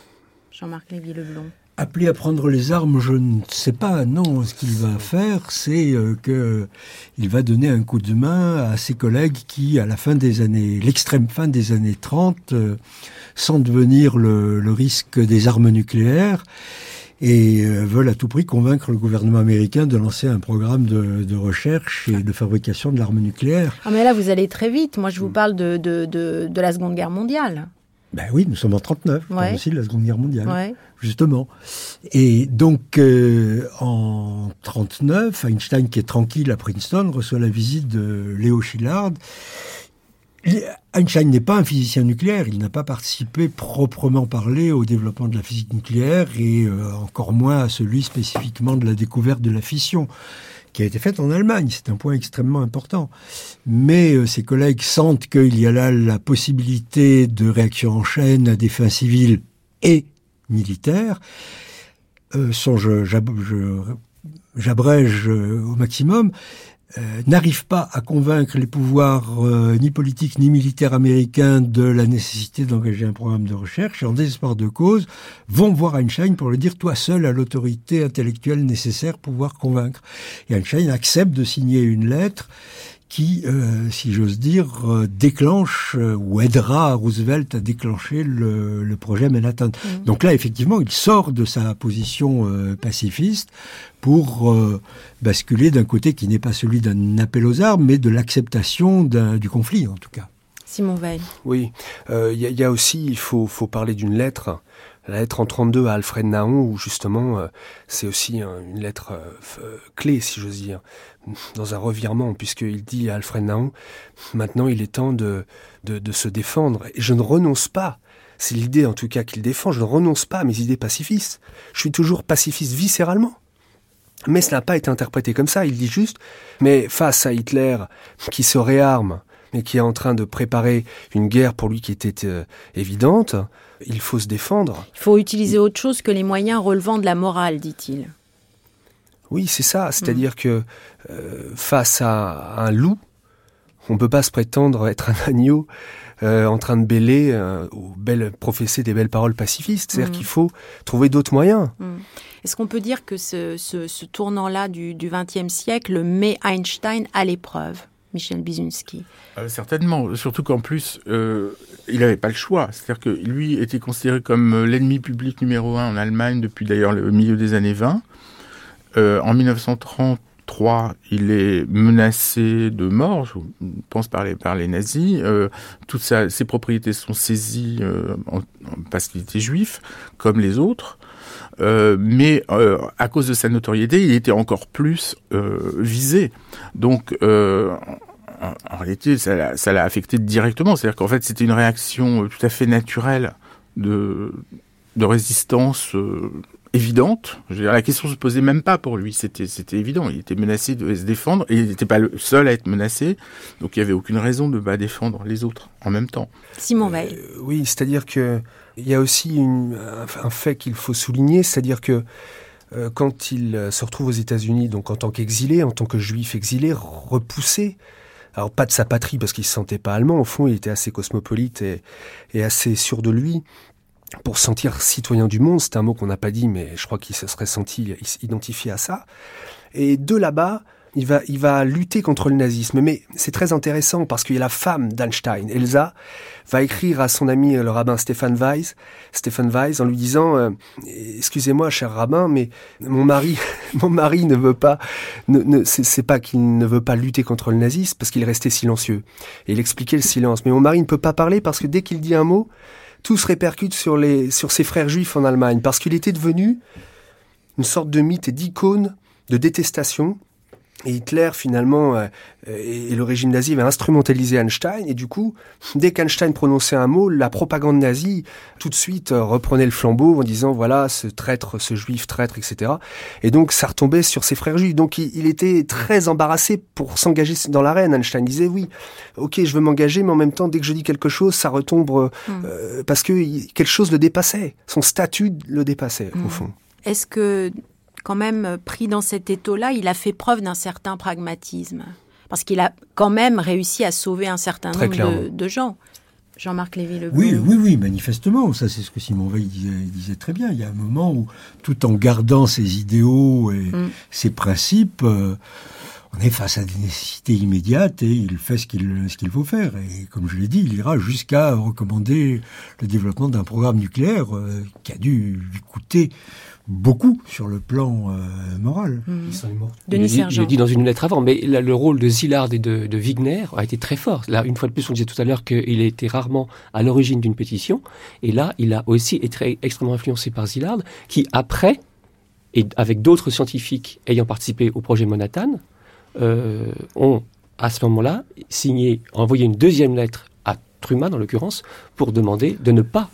Jean-Marc Lévy-Leblond. Appelé à prendre les armes, je ne sais pas. Non, ce qu'il va faire, c'est euh, que il va donner un coup de main à ses collègues qui, à la fin des années, l'extrême fin des années 30, euh, sentent venir le, le risque des armes nucléaires et euh, veulent à tout prix convaincre le gouvernement américain de lancer un programme de, de recherche et de fabrication de l'arme nucléaire. Ah mais là vous allez très vite. Moi je vous parle de, de, de, de la Seconde Guerre mondiale. Ben oui, nous sommes en 39, Ouais. aussi de la Seconde Guerre mondiale. Ouais. justement. Et donc, euh, en 39, Einstein, qui est tranquille à Princeton, reçoit la visite de Léo Szilard. Il- Einstein n'est pas un physicien nucléaire, il n'a pas participé proprement parlé au développement de la physique nucléaire et euh, encore moins à celui spécifiquement de la découverte de la fission qui a été faite en Allemagne. C'est un point extrêmement important. Mais euh, ses collègues sentent qu'il y a là la possibilité de réaction en chaîne à des fins civiles et militaires. Euh, j'abrège euh, au maximum, euh, n'arrivent pas à convaincre les pouvoirs euh, ni politiques ni militaires américains de la nécessité d'engager un programme de recherche et en désespoir de cause vont voir Einstein pour lui dire toi seul as l'autorité intellectuelle nécessaire pour pouvoir convaincre. Et Einstein accepte de signer une lettre qui, euh, si j'ose dire, euh, déclenche euh, ou aidera Roosevelt à déclencher le, le projet Manhattan. Donc là, effectivement, il sort de sa position euh, pacifiste pour euh, basculer d'un côté qui n'est pas celui d'un appel aux armes, mais de l'acceptation du conflit, en tout cas. Simon Veil. Oui, Euh, il y, y a aussi, il faut, faut parler d'une lettre, la lettre en 32 à Alfred Nahon, où justement, euh, c'est aussi un- une lettre euh, euh, clé, si j'ose dire, dans un revirement, puisqu'il dit à Alfred Nahon, maintenant il est temps de, se défendre, je ne renonce pas. C'est l'idée en tout cas qu'il défend, je ne renonce pas à mes idées pacifistes. Je suis toujours pacifiste viscéralement. Mais cela n'a pas été interprété comme ça. Il dit juste, mais face à Hitler qui se réarme et qui est en train de préparer une guerre pour lui qui était évidente, il faut se défendre. Il faut utiliser autre chose que les moyens relevant de la morale, dit-il. Oui, c'est ça. C'est-à-dire que euh, face à un loup, on peut pas se prétendre être un agneau euh, en train de bêler euh, ou belle, professer des belles paroles pacifistes. C'est-à-dire Mhm. qu'il faut trouver d'autres moyens. Hmm. Est-ce qu'on peut dire que ce, ce, ce tournant-là du XXe siècle met Einstein à l'épreuve, Michel Bizunski Euh, certainement, surtout qu'en plus, euh, il n'avait pas le choix. C'est-à-dire que lui était considéré comme euh, l'ennemi public numéro un en Allemagne depuis d'ailleurs le milieu des années 20. Euh, en 1933, il est menacé de mort, je pense par les, par les nazis. Toutes ses propriétés sont saisies parce qu'il était juif, comme les autres. Mais à cause de sa notoriété, il était encore plus visé. Donc, en, en réalité, ça l'a- ça l'a affecté directement. C'est-à-dire qu'en fait, c'était une réaction tout à fait naturelle de, de résistance euh, évidente. Je veux dire, la question se posait même pas pour lui. C'était, c'était évident. Il était menacé de se défendre et il n'était pas le seul à être menacé. Donc, il n'y avait aucune raison de pas défendre les autres en même temps. Simon Veil. Euh, oui, c'est-à-dire que il y a aussi une- un, un fait qu'il faut souligner, c'est-à-dire que euh, quand il se retrouve aux États-Unis, donc en tant qu'exilé, en tant que juif exilé, repoussé, alors pas de sa patrie parce qu'il se sentait pas allemand, au fond il était assez cosmopolite et, assez sûr de lui. Pour se sentir citoyen du monde, c'est un mot qu'on n'a pas dit, mais je crois qu'il se serait senti identifié à ça. Et de là-bas, il va, lutter contre le nazisme. Mais c'est très intéressant parce qu'il y a la femme d'Einstein, Elsa, va écrire à son ami le rabbin Stefan Weiss, Stefan Weiss, en lui disant euh, "Excusez-moi, cher rabbin, mais mon mari, mon mari ne veut pas, ne, ne c'est pas qu'il ne veut pas lutter contre le nazisme parce qu'il est resté silencieux. Et il expliquait le silence. Mais mon mari ne peut pas parler parce que dès qu'il dit un mot, tout se répercute sur sur ses frères juifs en Allemagne parce qu'il était devenu une sorte de mythe et d'icône de détestation et Hitler, finalement, euh, et le régime nazi va instrumentaliser Einstein. Et du coup, dès qu'Einstein prononçait un mot, la propagande nazie, tout de suite, euh, reprenait le flambeau en disant, voilà, ce traître, ce juif traître, etc. Et donc, ça retombait sur ses frères juifs. Donc, il, était très embarrassé pour s'engager dans l'arène. Einstein disait, oui, ok, je veux m'engager, mais en même temps, dès que je dis quelque chose, ça retombe, euh, hmm. parce que quelque chose le dépassait. Son statut le dépassait, au hmm. fond. Est-ce que quand même euh, pris dans cet étau-là, il a fait preuve d'un certain pragmatisme. Parce qu'il a quand même réussi à sauver un certain nombre de, gens. Jean-Marc Lévy-Le Oui, oui, oui, manifestement. Ça, c'est ce que Simon Veil disait, très bien. Il y a un moment où, tout en gardant ses idéaux et mm. ses principes, euh, on est face à des nécessités immédiates et il fait ce qu'il ce qu'il faut faire. Et comme je l'ai dit, il ira jusqu'à recommander le développement d'un programme nucléaire euh, qui a dû lui coûter beaucoup sur le plan euh, moral. Mmh. Denis il, il, dit dans une lettre avant, mais le rôle de Zillard et de, de, Wigner a été très fort. Là, une fois de plus, on disait tout à l'heure qu'il a été rarement à l'origine d'une pétition, et là, il a aussi été extrêmement influencé par Zillard, qui après, et avec d'autres scientifiques ayant participé au projet Manhattan, euh, ont à ce moment-là signé, envoyé une deuxième lettre à Truman, en l'occurrence, pour demander de ne pas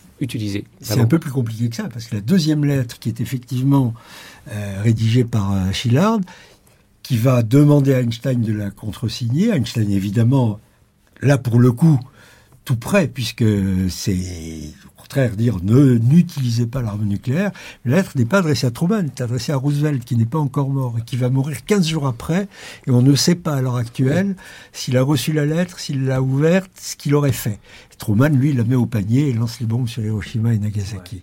C'est un peu plus compliqué que ça, parce que la deuxième lettre, qui est effectivement euh, rédigée par euh, Schillard, qui va demander à Einstein de la contresigner, Einstein évidemment, là pour le coup, tout prêt, puisque c'est contraire, dire ne n'utilisez pas l'arme nucléaire. La lettre n'est pas adressée à Truman, elle est adressée à Roosevelt, qui n'est pas encore mort et qui va mourir 15 jours après. Et on ne sait pas à l'heure actuelle s'il a reçu la lettre, s'il l'a ouverte, ce qu'il aurait fait. Truman, lui, la met au panier et lance les bombes sur Hiroshima et Nagasaki.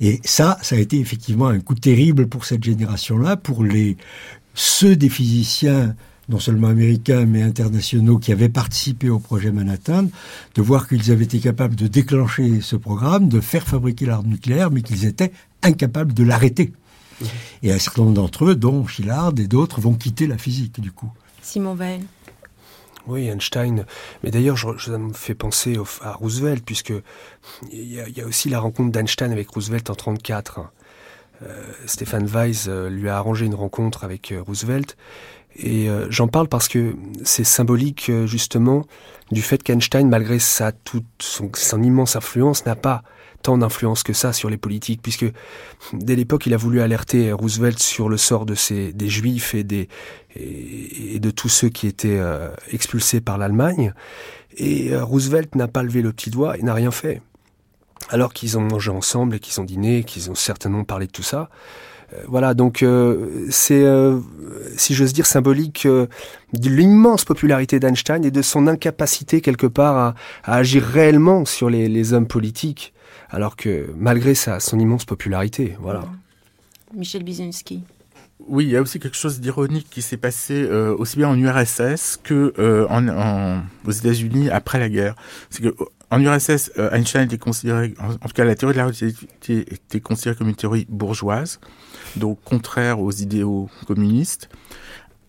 Et ça, ça a été effectivement un coup terrible pour cette génération-là, pour les ceux des physiciens non seulement américains mais internationaux qui avaient participé au projet Manhattan, de voir qu'ils avaient été capables de déclencher ce programme, de faire fabriquer l'arme nucléaire, mais qu'ils étaient incapables de l'arrêter. Et un certain nombre d'entre eux, dont Shillard et d'autres, vont quitter la physique du coup. Simon Veil. Oui, Einstein. Mais d'ailleurs, ça me fait penser à Roosevelt, puisque il y, a aussi la rencontre d'Einstein avec Roosevelt en 1934. Euh, Stéphane Weiss euh, lui a arrangé une rencontre avec euh, Roosevelt et euh, j'en parle parce que c'est symbolique euh, justement du fait qu'Einstein, malgré sa toute son, immense influence, n'a pas tant d'influence que ça sur les politiques, puisque dès l'époque, il a voulu alerter Roosevelt sur le sort de ces, des Juifs et, des, et, de tous ceux qui étaient euh, expulsés par l'Allemagne. Et Roosevelt n'a pas levé le petit doigt et n'a rien fait. Alors qu'ils ont mangé ensemble et qu'ils ont dîné, qu'ils ont certainement parlé de tout ça. Euh, voilà, donc euh, c'est, euh, si j'ose dire, symbolique de l'immense popularité d'Einstein et de son incapacité quelque part à, agir réellement sur les, hommes politiques, alors que malgré sa, son immense popularité, voilà. Michel Bizinski. Oui, il y a aussi quelque chose d'ironique qui s'est passé aussi bien en URSS que en, aux États-Unis après la guerre. C'est que en URSS, Einstein était considéré, en, tout cas la théorie de la relativité était considérée comme une théorie bourgeoise donc contraire aux idéaux communistes.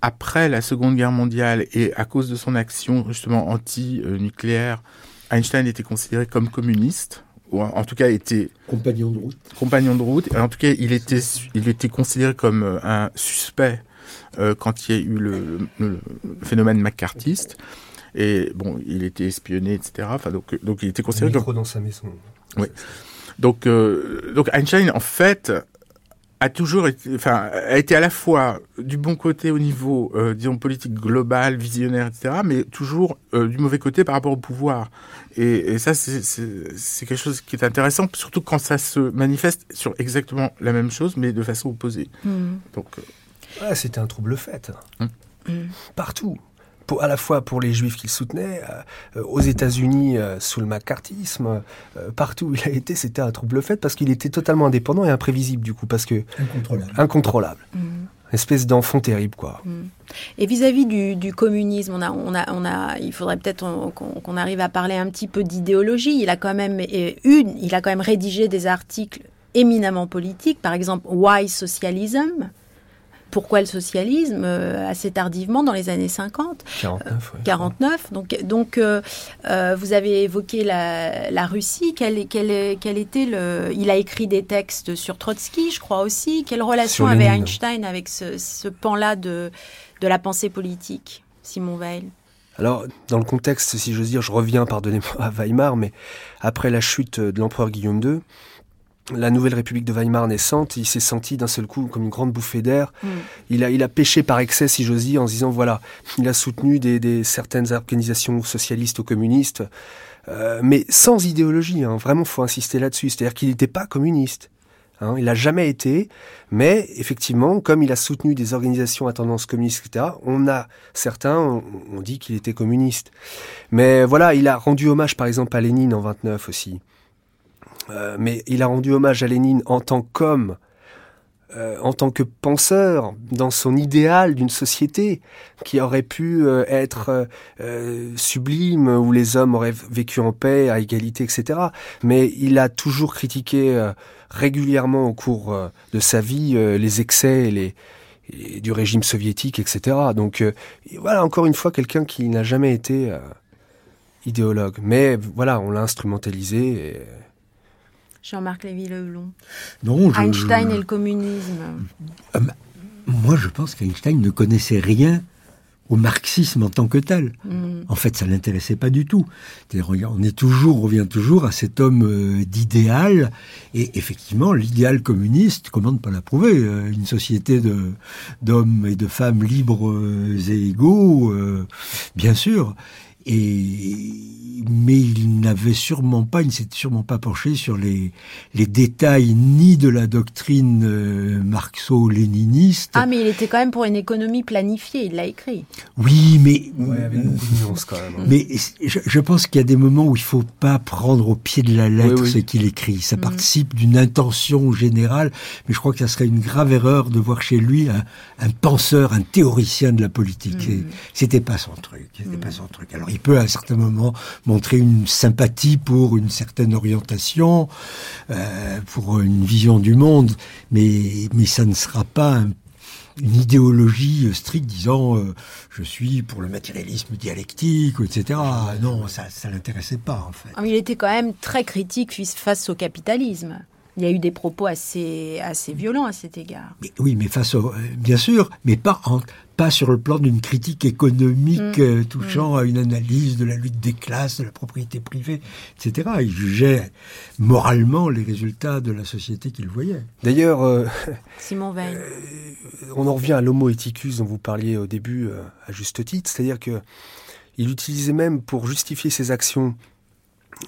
Après la Seconde Guerre mondiale et à cause de son action justement anti-nucléaire, Einstein était considéré comme communiste ou en tout cas était compagnon de route. Compagnon de route. en tout cas, il était, il était considéré comme euh, un suspect euh, quand il y a eu le, phénomène McCarthyiste. Et bon, il était espionné, etc. Enfin, donc, donc il était considéré comme dans sa maison. Oui. Donc, euh, donc Einstein, en fait, a toujours été, enfin, a été à la fois du bon côté au niveau, euh, disons, politique global, visionnaire, etc., mais toujours euh, du mauvais côté par rapport au pouvoir. Et, et ça, c'est quelque chose qui est intéressant, surtout quand ça se manifeste sur exactement la même chose, mais de façon opposée. Mmh. Donc, euh... c'était un trouble fait. Hein. Mmh. Partout à la fois pour les juifs qu'il soutenait, euh, aux États-Unis euh, sous le macartisme, euh, partout où il a été, c'était un trouble fait parce qu'il était totalement indépendant et imprévisible du coup, parce que incontrôlable. incontrôlable. Mmh. espèce d'enfant terrible, quoi. Mm. Et vis-à-vis du, du, communisme, on a, on a, on a, il faudrait peut-être qu'on arrive à parler un petit peu d'idéologie. Il a quand même une, il a quand même rédigé des articles éminemment politiques, par exemple Why Socialism, pourquoi le socialisme euh, assez tardivement dans les années 50 49 oui. 49 donc donc euh, euh, vous avez évoqué la, la Russie. Quel, quel, quel, était le il a écrit des textes sur Trotsky je crois aussi. Quelle relation avait Einstein avec ce, ce pan là de de la pensée politique Simon Weil alors, dans le contexte, si j'ose dire, je reviens, pardonnez-moi, à Weimar, mais après la chute de l'empereur Guillaume II, la nouvelle République de Weimar naissante, il s'est senti d'un seul coup comme une grande bouffée d'air. Mm. Il, a, il a péché par excès, si j'ose dire, en se disant, voilà, il a soutenu des, des certaines organisations socialistes ou communistes, euh, mais sans idéologie, hein, vraiment, faut insister là-dessus. C'est-à-dire qu'il n'était pas communiste. Hein, il n'a jamais été, mais effectivement, comme il a soutenu des organisations à tendance communiste, etc., on a certains, on, on dit qu'il était communiste. Mais voilà, il a rendu hommage, par exemple, à Lénine en 29 aussi. Euh, mais il a rendu hommage à Lénine en tant qu'homme, euh, en tant que penseur, dans son idéal d'une société qui aurait pu euh, être euh, sublime, où les hommes auraient vécu en paix, à égalité, etc. Mais il a toujours critiqué euh, régulièrement au cours euh, de sa vie les excès, les, et du régime soviétique, etc. Donc voilà, encore une fois, quelqu'un qui n'a jamais été idéologue. Mais voilà, on l'a instrumentalisé. Et, Jean-Marc Lévy-Leblon Non, je, Einstein et le communisme. Euh, moi, je pense qu'Einstein ne connaissait rien au marxisme en tant que tel. Mm. En fait, ça l'intéressait pas du tout. on est toujours, on revient toujours à cet homme euh, d'idéal, et effectivement, l'idéal communiste, comment ne pas l'approuver euh, Une société de d'hommes et de femmes libres et égaux, euh, bien sûr. Et mais il n'avait sûrement pas, il ne s'était sûrement pas penché sur les, les détails ni de la doctrine euh, marxo-léniniste. Ah, mais il était quand même pour une économie planifiée, il l'a écrit. Oui, mais. Ouais, avec beaucoup de nuances quand même. hein. Mais je, je pense qu'il y a des moments où il faut pas prendre au pied de la lettre Oui, oui. ce qu'il écrit. Ça Mhm. participe d'une intention générale, mais je crois que ça serait une grave erreur de voir chez lui un, un penseur, un théoricien de la politique. Et C'était pas son truc. C'était pas son truc. Alors il peut à un certain moment montrer une sympathie pour une certaine orientation, euh, pour une vision du monde, mais mais ça ne sera pas un une idéologie stricte disant euh, je suis pour le matérialisme dialectique, etc. Non, ça ça l'intéressait pas en fait. Ah, il était quand même très critique face au capitalisme. Il y a eu des propos assez, assez violents à cet égard. Mais, oui, mais face au, euh, bien sûr, mais pas en, pas sur le plan d'une critique économique Mm. euh, touchant à une analyse de la lutte des classes, de la propriété privée, etc. Il jugeait moralement les résultats de la société qu'il voyait. D'ailleurs, euh, Simon Veil. on en revient à l'homo ethicus dont vous parliez au début euh, à juste titre, c'est-à-dire que il utilisait même pour justifier ses actions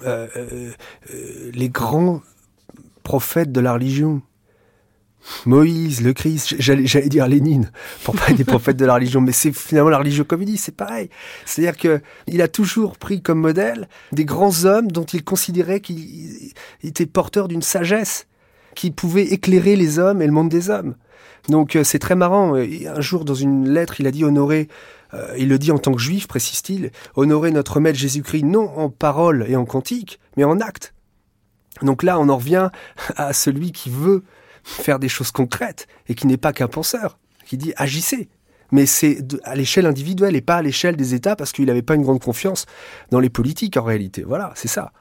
euh, euh, euh, les grands prophètes de la religion. Moïse, le Christ, j'allais, dire Lénine, pour parler des prophètes de la religion, mais c'est finalement la religion communiste, c'est pareil. C'est-à-dire que il a toujours pris comme modèle des grands hommes dont il considérait qu'ils étaient porteurs d'une sagesse, qui pouvaient éclairer les hommes et le monde des hommes. Donc euh, c'est très marrant. Euh, Un jour, dans une lettre, il a dit honorer, euh, il le dit en tant que juif, précise-t-il, honorer notre maître Jésus-Christ non en parole et en cantique, mais en acte. Donc là, on en revient à celui qui veut faire des choses concrètes et qui n'est pas qu'un penseur, qui dit agissez. Mais c'est à l'échelle individuelle et pas à l'échelle des États parce qu'il n'avait pas une grande confiance dans les politiques en réalité. Voilà, c'est ça.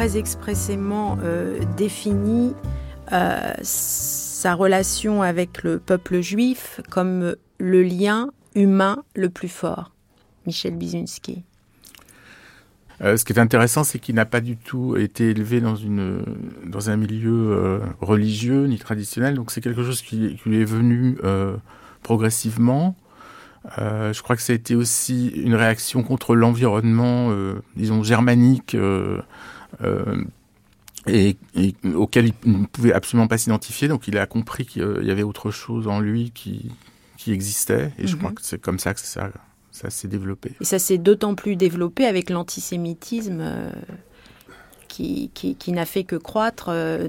Très expressément euh, défini euh, sa relation avec le peuple juif comme le lien humain le plus fort. Michel Bizinski. Euh, ce qui est intéressant, c'est qu'il n'a pas du tout été élevé dans, une, dans un milieu religieux ni traditionnel. Donc c'est quelque chose qui, lui est venu progressivement. Je crois que ça a été aussi une réaction contre l'environnement, disons, germanique, et, et, auquel il ne pouvait absolument pas s'identifier. Donc il a compris qu'il y avait autre chose en lui qui, qui existait. Et mm -hmm. je crois que c'est comme ça que ça ça s'est développé. Et ça s'est d'autant plus développé avec l'antisémitisme euh, qui, qui, qui n'a fait que croître, euh,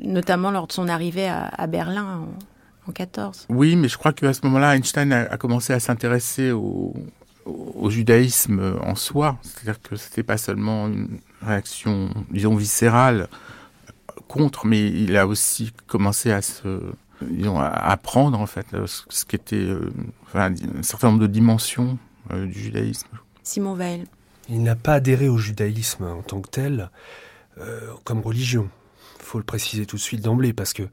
notamment lors de son arrivée à, à Berlin en, en 14. Oui, mais je crois qu'à ce moment-là, Einstein a, a, commencé à s'intéresser au, au, au, judaïsme en soi. C'est-à-dire que c'était pas seulement une réaction, disons, viscérale contre, mais il a aussi commencé à se disons, à apprendre en fait ce qu'était euh, enfin, un certain nombre de dimensions euh, du judaïsme. Simon Veil. Il n'a pas adhéré au judaïsme en tant que tel euh, comme religion. Il faut le préciser tout de suite d'emblée parce que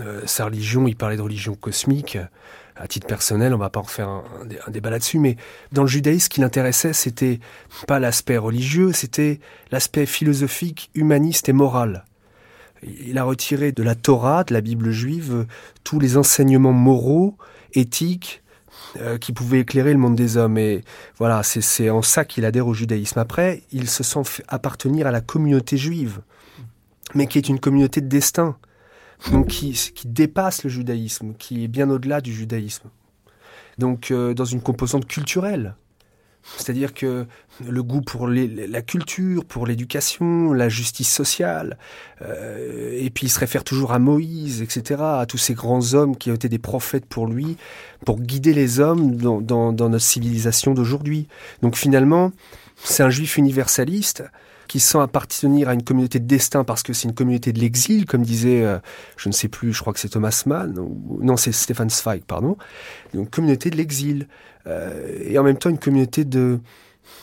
euh, sa religion, il parlait de religion cosmique. À titre personnel, on va pas en faire un, débat là-dessus, mais dans le judaïsme, ce qui l'intéressait, c'était pas l'aspect religieux, c'était l'aspect philosophique, humaniste et moral il a retiré de la Torah, de la Bible juive, tous les enseignements moraux, éthiques, euh, qui pouvaient éclairer le monde des hommes. Et voilà, c'est en ça qu'il adhère au judaïsme. Après, il se sent appartenir à la communauté juive, mais qui est une communauté de destin, qui, dépasse le judaïsme, qui est bien au-delà du judaïsme. Donc, euh, dans une composante culturelle. C'est-à-dire que le goût pour la culture, pour l'éducation, la justice sociale, euh, et puis il se réfère toujours à Moïse, etc., à tous ces grands hommes qui ont été des prophètes pour lui, pour guider les hommes dans notre civilisation d'aujourd'hui. Donc finalement, c'est un juif universaliste qui sent appartenir à une communauté de destin parce que c'est une communauté de l'exil, comme disait, euh, je ne sais plus, je crois que c'est Thomas Mann, ou, non, c'est Stefan Zweig, pardon, une communauté de l'exil, euh, et en même temps une communauté de,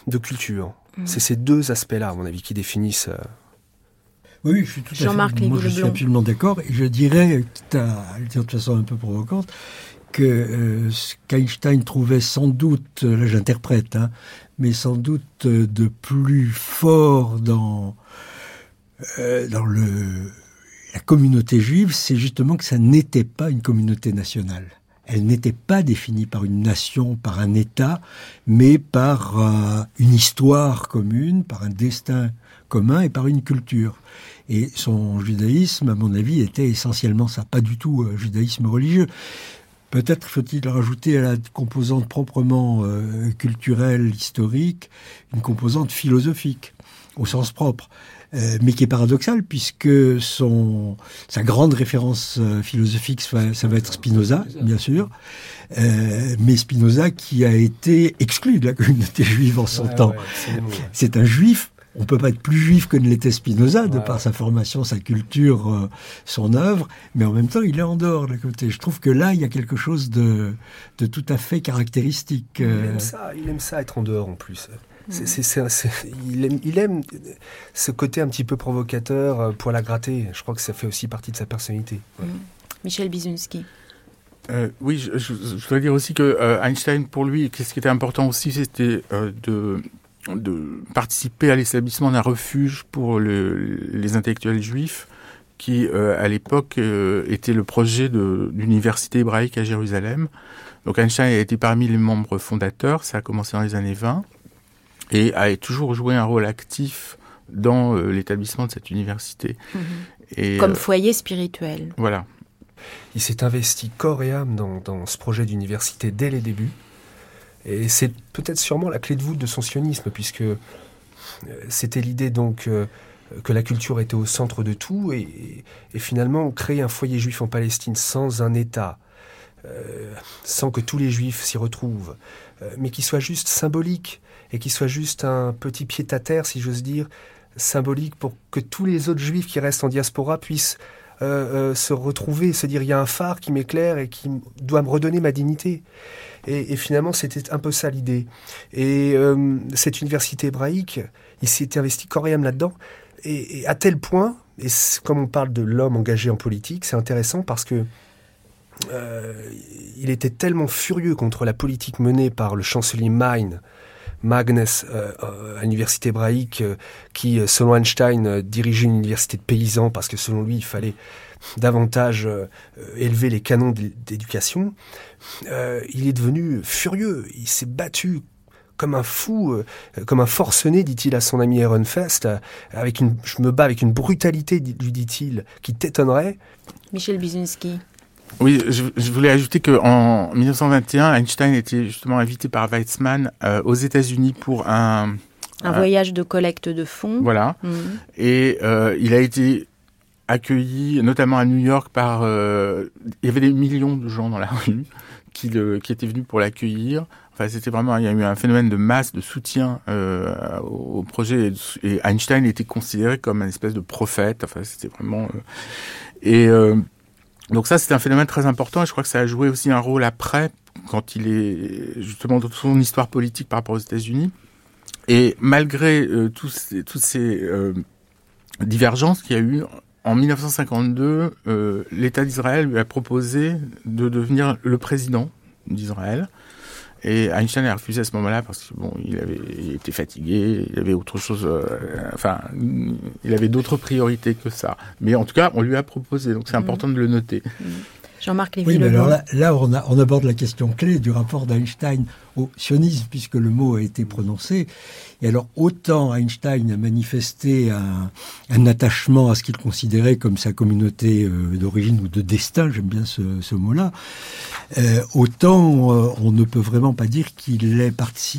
de culture. Mmh. C'est ces deux aspects-là, à mon avis, qui définissent. Euh... Oui, je suis tout à fait, moi, je suis absolument d'accord, et je dirais, quitte à le dire de façon un peu provocante, que euh, qu'Einstein trouvait sans doute, là j'interprète, hein, mais sans doute de plus fort dans, euh, dans le, la communauté juive, c'est justement que ça n'était pas une communauté nationale. Elle n'était pas définie par une nation, par un État, mais par euh, une histoire commune, par un destin commun et par une culture. Et son judaïsme, à mon avis, était essentiellement ça, pas du tout judaïsme religieux. Peut-être faut-il rajouter à la composante proprement euh, culturelle, historique, une composante philosophique, au sens propre, euh, mais qui est paradoxale puisque son, sa grande référence euh, philosophique, ça, ça va être Spinoza, bien sûr, euh, mais Spinoza qui a été exclu de la communauté juive en son ouais, temps. Ouais, C'est un juif on peut pas être plus juif que ne l'était Spinoza de ouais. par sa formation, sa culture, euh, son œuvre, mais en même temps, il est en dehors de côté. Je trouve que là, il y a quelque chose de, de tout à fait caractéristique. Il aime ça, il aime ça être en dehors en plus. C est, c est, c est, il, aime, il, aime, ce côté un petit peu provocateur, euh, poil à gratter. Je crois que ça fait aussi partie de sa personnalité. Ouais. Michel Bizunski. Euh, oui, je, je, je, voudrais dire aussi que euh, Einstein, pour lui, ce qui était important aussi, c'était euh, de de participer à l'établissement d'un refuge pour le, les intellectuels juifs qui, euh, à l'époque, euh, était le projet d'université hébraïque à Jérusalem. Donc Einstein a été parmi les membres fondateurs, ça a commencé dans les années 20, et a toujours joué un rôle actif dans euh, l'établissement de cette université. Mmh. Et, Comme foyer spirituel. Voilà. Il s'est investi corps et âme dans, dans ce projet d'université dès les débuts. Et c'est peut-être sûrement la clé de voûte de son sionisme, puisque euh, c'était l'idée donc euh, que la culture était au centre de tout, et, finalement créer un foyer juif en Palestine sans un État, euh, sans que tous les juifs s'y retrouvent, mais qui soit juste symbolique, et qui soit juste un petit pied à terre, si j'ose dire, symbolique pour que tous les autres juifs qui restent en diaspora puissent euh, euh, se retrouver, se dire il y a un phare qui m'éclaire et qui doit me redonner ma dignité. Et, finalement, c'était un peu ça l'idée. Et euh, cette université hébraïque, il s'est investi âme là-dedans. Et, à tel point, et comme on parle de l'homme engagé en politique, c'est intéressant parce que il était tellement furieux contre la politique menée par le chancelier Mein, Magnes, euh, euh, à l'université hébraïque, euh, qui, selon Einstein, dirigeait une université de paysans parce que selon lui, il fallait davantage élever les canons d'é- d'éducation. Il est devenu furieux. Il s'est battu comme un fou, comme un forcené, dit-il à son ami Ehrenfest, avec une, je me bats avec une brutalité, lui dit-il, qui t'étonnerait. Michel Bizinski. Oui, je, je voulais ajouter qu'en 1921, Einstein était justement invité par Weizmann euh, aux États-Unis pour un... Un voyage de collecte de fonds. Voilà. Mhm. Et euh, il a été accueilli, notamment à New York, par... euh, il y avait des millions de gens dans la rue qui, le, qui étaient venus pour l'accueillir. Enfin, c'était vraiment... Il y a eu un phénomène de masse, de soutien euh, au, projet. Et, et Einstein était considéré comme un espèce de prophète. Enfin, c'était vraiment... euh, et... euh, donc ça, c'est un phénomène très important et je crois que ça a joué aussi un rôle après, quand il est justement dans son histoire politique par rapport aux États-Unis. Et malgré euh, toutes ces euh, divergences qu'il y a eu, en 1952, euh, l'État d'Israël lui a proposé de devenir le président d'Israël. Et Einstein a refusé à ce moment-là parce que bon, il avait il était fatigué, il avait autre chose, euh, enfin, il avait d'autres priorités que ça. Mais en tout cas, on lui a proposé, donc c'est Mhm. important de le noter. Jean-Marc Oui, mais alors là, là, on, a- on aborde la question clé du rapport d'Einstein au sionisme, puisque le mot a été prononcé. Et alors, autant Einstein a manifesté un, un attachement à ce qu'il considérait comme sa communauté euh, d'origine ou de destin, j'aime bien ce, ce mot-là, euh, autant euh, on ne peut vraiment pas dire qu'il ait,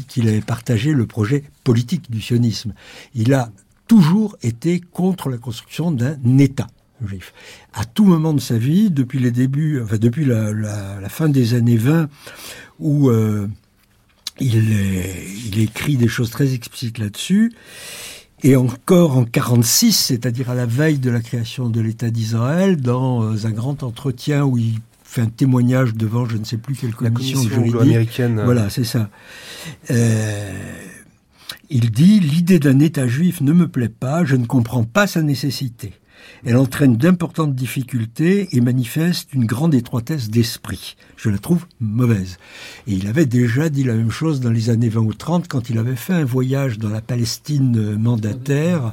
qu'il ait partagé le projet politique du sionisme. Il a toujours été contre la construction d'un État juif. À tout moment de sa vie, depuis les débuts, enfin depuis la, la- la fin des années 20, où euh, il, est- il écrit des choses très explicites là-dessus, et encore en 46, c'est-à-dire à la veille de la création de l'État d'Israël, dans euh, un grand entretien où il fait un témoignage devant je ne sais plus quelle commission, commission juridique. euh. Voilà, c'est ça. Euh, il dit L'idée d'un État juif ne me plaît pas, je ne comprends pas sa nécessité. Elle entraîne d'importantes difficultés et manifeste une grande étroitesse d'esprit. Je la trouve mauvaise. Et il avait déjà dit la même chose dans les années 20 ou 30 quand il avait fait un voyage dans la Palestine mandataire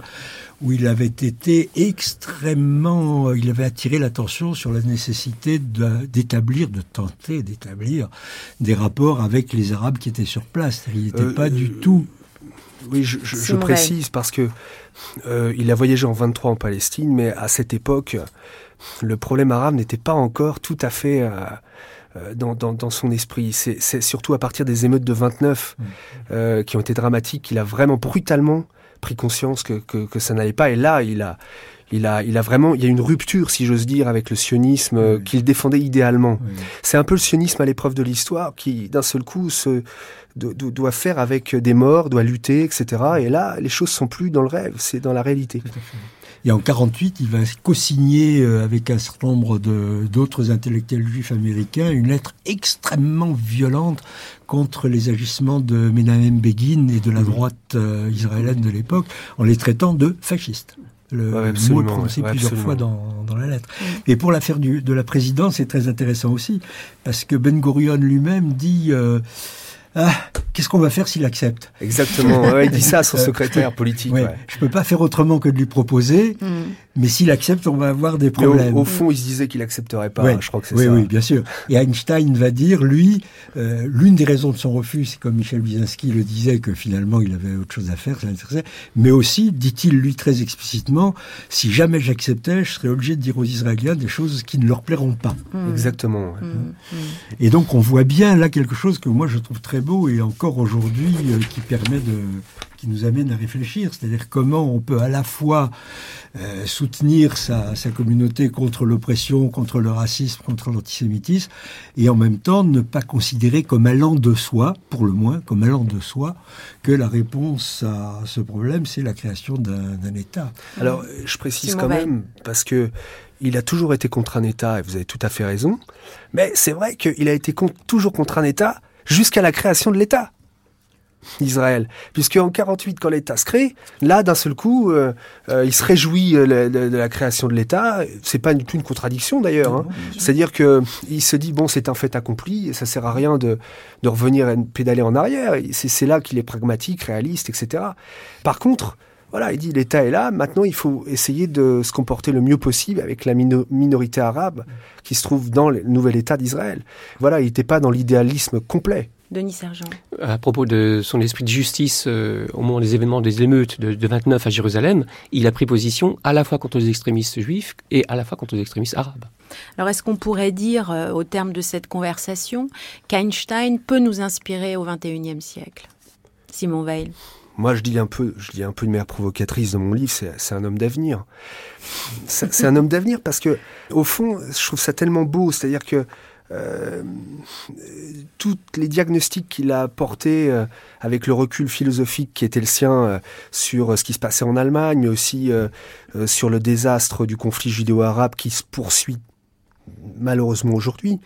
où il avait été extrêmement, il avait attiré l'attention sur la nécessité d'établir, de tenter d'établir des rapports avec les Arabes qui étaient sur place. Il n'était Euh, pas du euh, tout. Oui, je, précise parce que euh, il a voyagé en 23 en Palestine, mais à cette époque, le problème arabe n'était pas encore tout à fait euh, euh, dans, dans- dans son esprit. C'est surtout à partir des émeutes de 29 euh, qui ont été dramatiques qu'il a vraiment brutalement pris conscience que, que, que ça n'allait pas. Et là, il a, il a, il a vraiment, il y a une rupture, si j'ose dire, avec le sionisme euh, qu'il défendait idéalement. C'est un peu le sionisme à l'épreuve de l'histoire qui, d'un seul coup, se, do- do- doit faire avec des morts, doit lutter, etc. Et là, les choses sont plus dans le rêve, c'est dans la réalité. Et en 48, il va co-signer euh, avec un certain nombre d'autres intellectuels juifs américains une lettre extrêmement violente contre les agissements de Menahem Begin et de la droite euh, israélienne de l'époque, en les traitant de fascistes. Le Ouais, mot est prononcé ouais, plusieurs absolument. fois dans, dans la lettre. Et pour l'affaire de la présidence, c'est très intéressant aussi, parce que Ben Gurion lui-même dit euh, Ah, qu'est-ce qu'on va faire s'il accepte? Exactement. Ouais, il dit ça à son Euh, secrétaire politique. ouais, ouais. Je peux pas faire autrement que de lui proposer, mais s'il accepte, on va avoir des au, problèmes. au fond, il se disait qu'il accepterait pas. Ouais. Je crois que c'est oui, ça. Oui, bien sûr. Et Einstein va dire, lui, euh, l'une des raisons de son refus, c'est comme Michel Bizinski le disait, que finalement il avait autre chose à faire, ça l'intéressait. Mais aussi, dit-il lui très explicitement, si jamais j'acceptais, je serais obligé de dire aux Israéliens des choses qui ne leur plairont pas. Exactement. ouais. Et donc on voit bien là quelque chose que moi je trouve très beau et encore aujourd'hui euh, qui permet de qui nous amène à réfléchir, c'est-à-dire comment on peut à la fois euh, soutenir sa, sa, communauté contre l'oppression, contre le racisme, contre l'antisémitisme, et en même temps ne pas considérer comme allant de soi, pour le moins, comme allant de soi, que la réponse à ce problème, c'est la création d'un État. Alors, je précise quand même, parce que il a toujours été contre un État, et vous avez tout à fait raison, mais c'est vrai qu'il a été contre, toujours contre un État jusqu'à la création de l'État. Israël. Puisque en 48, quand l'État se crée, là, d'un seul coup, euh, euh, il se réjouit euh, de, la création de l'État. C'est pas du tout une contradiction d'ailleurs. Hein. C'est-à-dire que il se dit bon, c'est un fait accompli, et ça sert à rien de, de revenir et de pédaler en arrière. C'est là qu'il est pragmatique, réaliste, etc. Par contre, voilà, il dit l'État est là, maintenant il faut essayer de se comporter le mieux possible avec la mino minorité arabe qui se trouve dans le nouvel État d'Israël. Voilà, il n'était pas dans l'idéalisme complet. Denis Sergent. À propos de son esprit de justice euh, au moment des événements des émeutes de, de, 29 à Jérusalem, il a pris position à la fois contre les extrémistes juifs et à la fois contre les extrémistes arabes. Alors est-ce qu'on pourrait dire, euh, au terme de cette conversation, qu'Einstein peut nous inspirer au XXIe siècle? Simon Veil moi, je dis un peu, je dis un peu de manière provocatrice dans mon livre, c'est un homme d'avenir. C'est un homme d'avenir parce que, au fond, je trouve ça tellement beau. C'est-à-dire que euh, toutes les diagnostics qu'il a apportés euh, avec le recul philosophique qui était le sien euh, sur ce qui se passait en Allemagne, aussi euh, sur le désastre du conflit judéo-arabe qui se poursuit malheureusement aujourd'hui.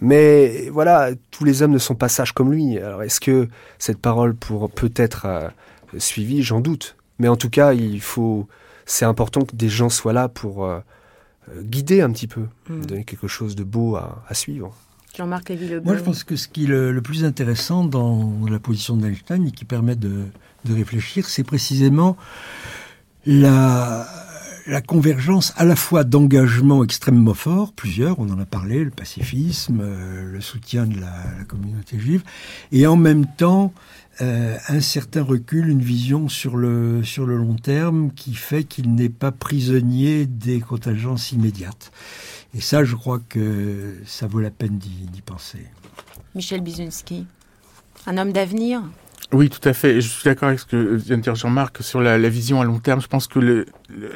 Mais voilà, tous les hommes ne sont pas sages comme lui. Alors est-ce que cette parole pour peut être euh, suivie? J'en doute. Mais en tout cas, il faut. C'est important que des gens soient là pour euh, guider un petit peu, mmh. donner quelque chose de beau à, à suivre. Jean-Marc Moi, je pense que ce qui est le, le plus intéressant dans la position d'Einstein et qui permet de, de réfléchir, c'est précisément la, la convergence à la fois d'engagements extrêmement forts, plusieurs, on en a parlé, le pacifisme, euh, le soutien de la, la, communauté juive, et en même temps euh, un certain recul, une vision sur le, sur le long terme qui fait qu'il n'est pas prisonnier des contingences immédiates. Et ça, je crois que ça vaut la peine d'y penser. Michel Bizunski, un homme d'avenir? Oui, tout à fait. Je suis d'accord avec ce que vient de dire Jean-Marc sur la, la, vision à long terme. Je pense que le,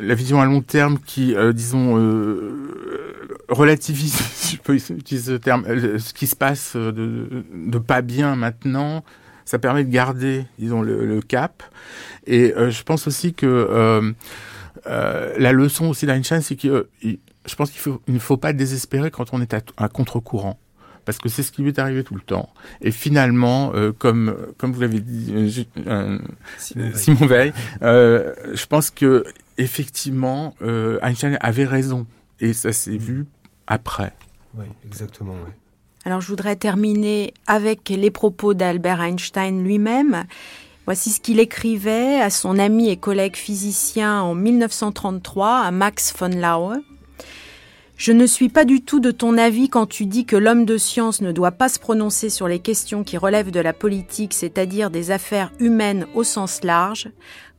la vision à long terme qui, euh, disons, euh, relativise, si je peux utiliser ce terme, euh, ce qui se passe de, de pas bien maintenant, ça permet de garder, disons, le, le cap. Et euh, je pense aussi que euh, euh, la leçon aussi d'Einstein, c'est que je pense qu'il ne faut pas désespérer quand on est à, à contre-courant parce que c'est ce qui lui est arrivé tout le temps. Et finalement, euh, comme comme vous l'avez dit, euh, Simon Veil, je pense que effectivement, Einstein avait raison, et ça s'est vu après. Oui, exactement. Oui. Alors, je voudrais terminer avec les propos d'Albert Einstein lui-même. Voici ce qu'il écrivait à son ami et collègue physicien en 1933 à Max von Laue. Je ne suis pas du tout de ton avis quand tu dis que l'homme de science ne doit pas se prononcer sur les questions qui relèvent de la politique, c'est-à-dire des affaires humaines au sens large.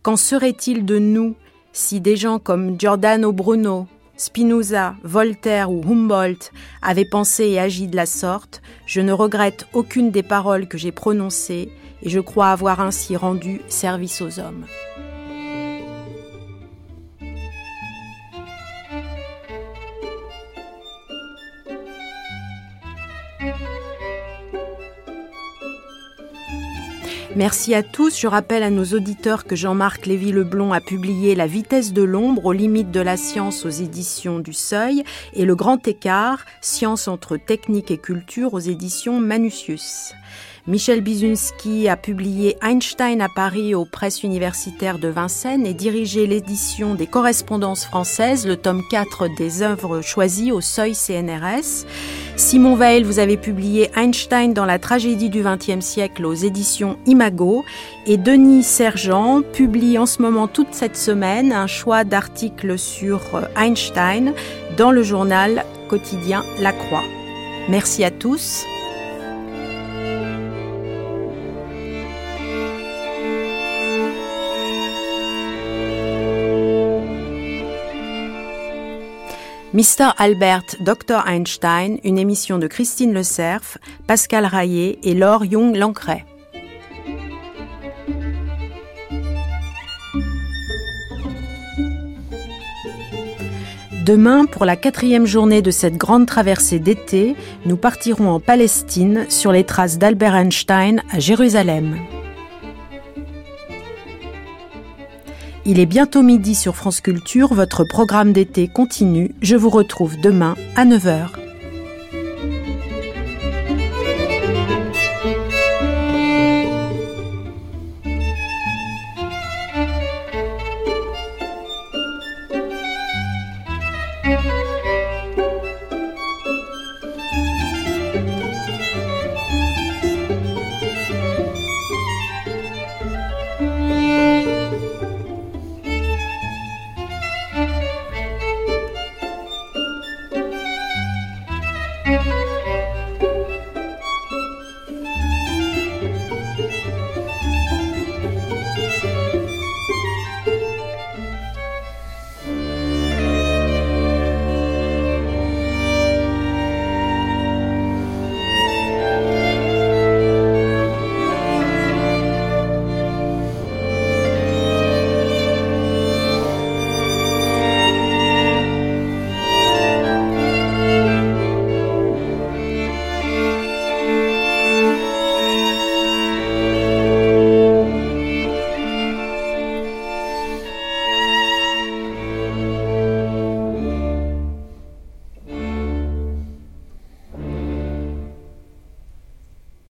Qu'en serait-il de nous si des gens comme Giordano Bruno, Spinoza, Voltaire ou Humboldt avaient pensé et agi de la sorte Je ne regrette aucune des paroles que j'ai prononcées et je crois avoir ainsi rendu service aux hommes. Merci à tous. Je rappelle à nos auditeurs que Jean-Marc Lévy-Leblond a publié La vitesse de l'ombre aux limites de la science aux éditions du Seuil et Le grand écart, science entre technique et culture aux éditions Manusius. Michel Bizunski a publié Einstein à Paris aux presses universitaires de Vincennes et dirigé l'édition des correspondances françaises, le tome 4 des œuvres choisies au seuil CNRS. Simon Veil, vous avez publié Einstein dans la tragédie du XXe siècle aux éditions Imago et Denis Sergent publie en ce moment toute cette semaine un choix d'articles sur Einstein dans le journal quotidien La Croix. Merci à tous. Mister Albert, Dr Einstein, une émission de Christine Le Cerf, Pascal Raillet et Laure Young-Lancret. Demain, pour la quatrième journée de cette grande traversée d'été, nous partirons en Palestine sur les traces d'Albert Einstein à Jérusalem. Il est bientôt midi sur France Culture, votre programme d'été continue. Je vous retrouve demain à 9h.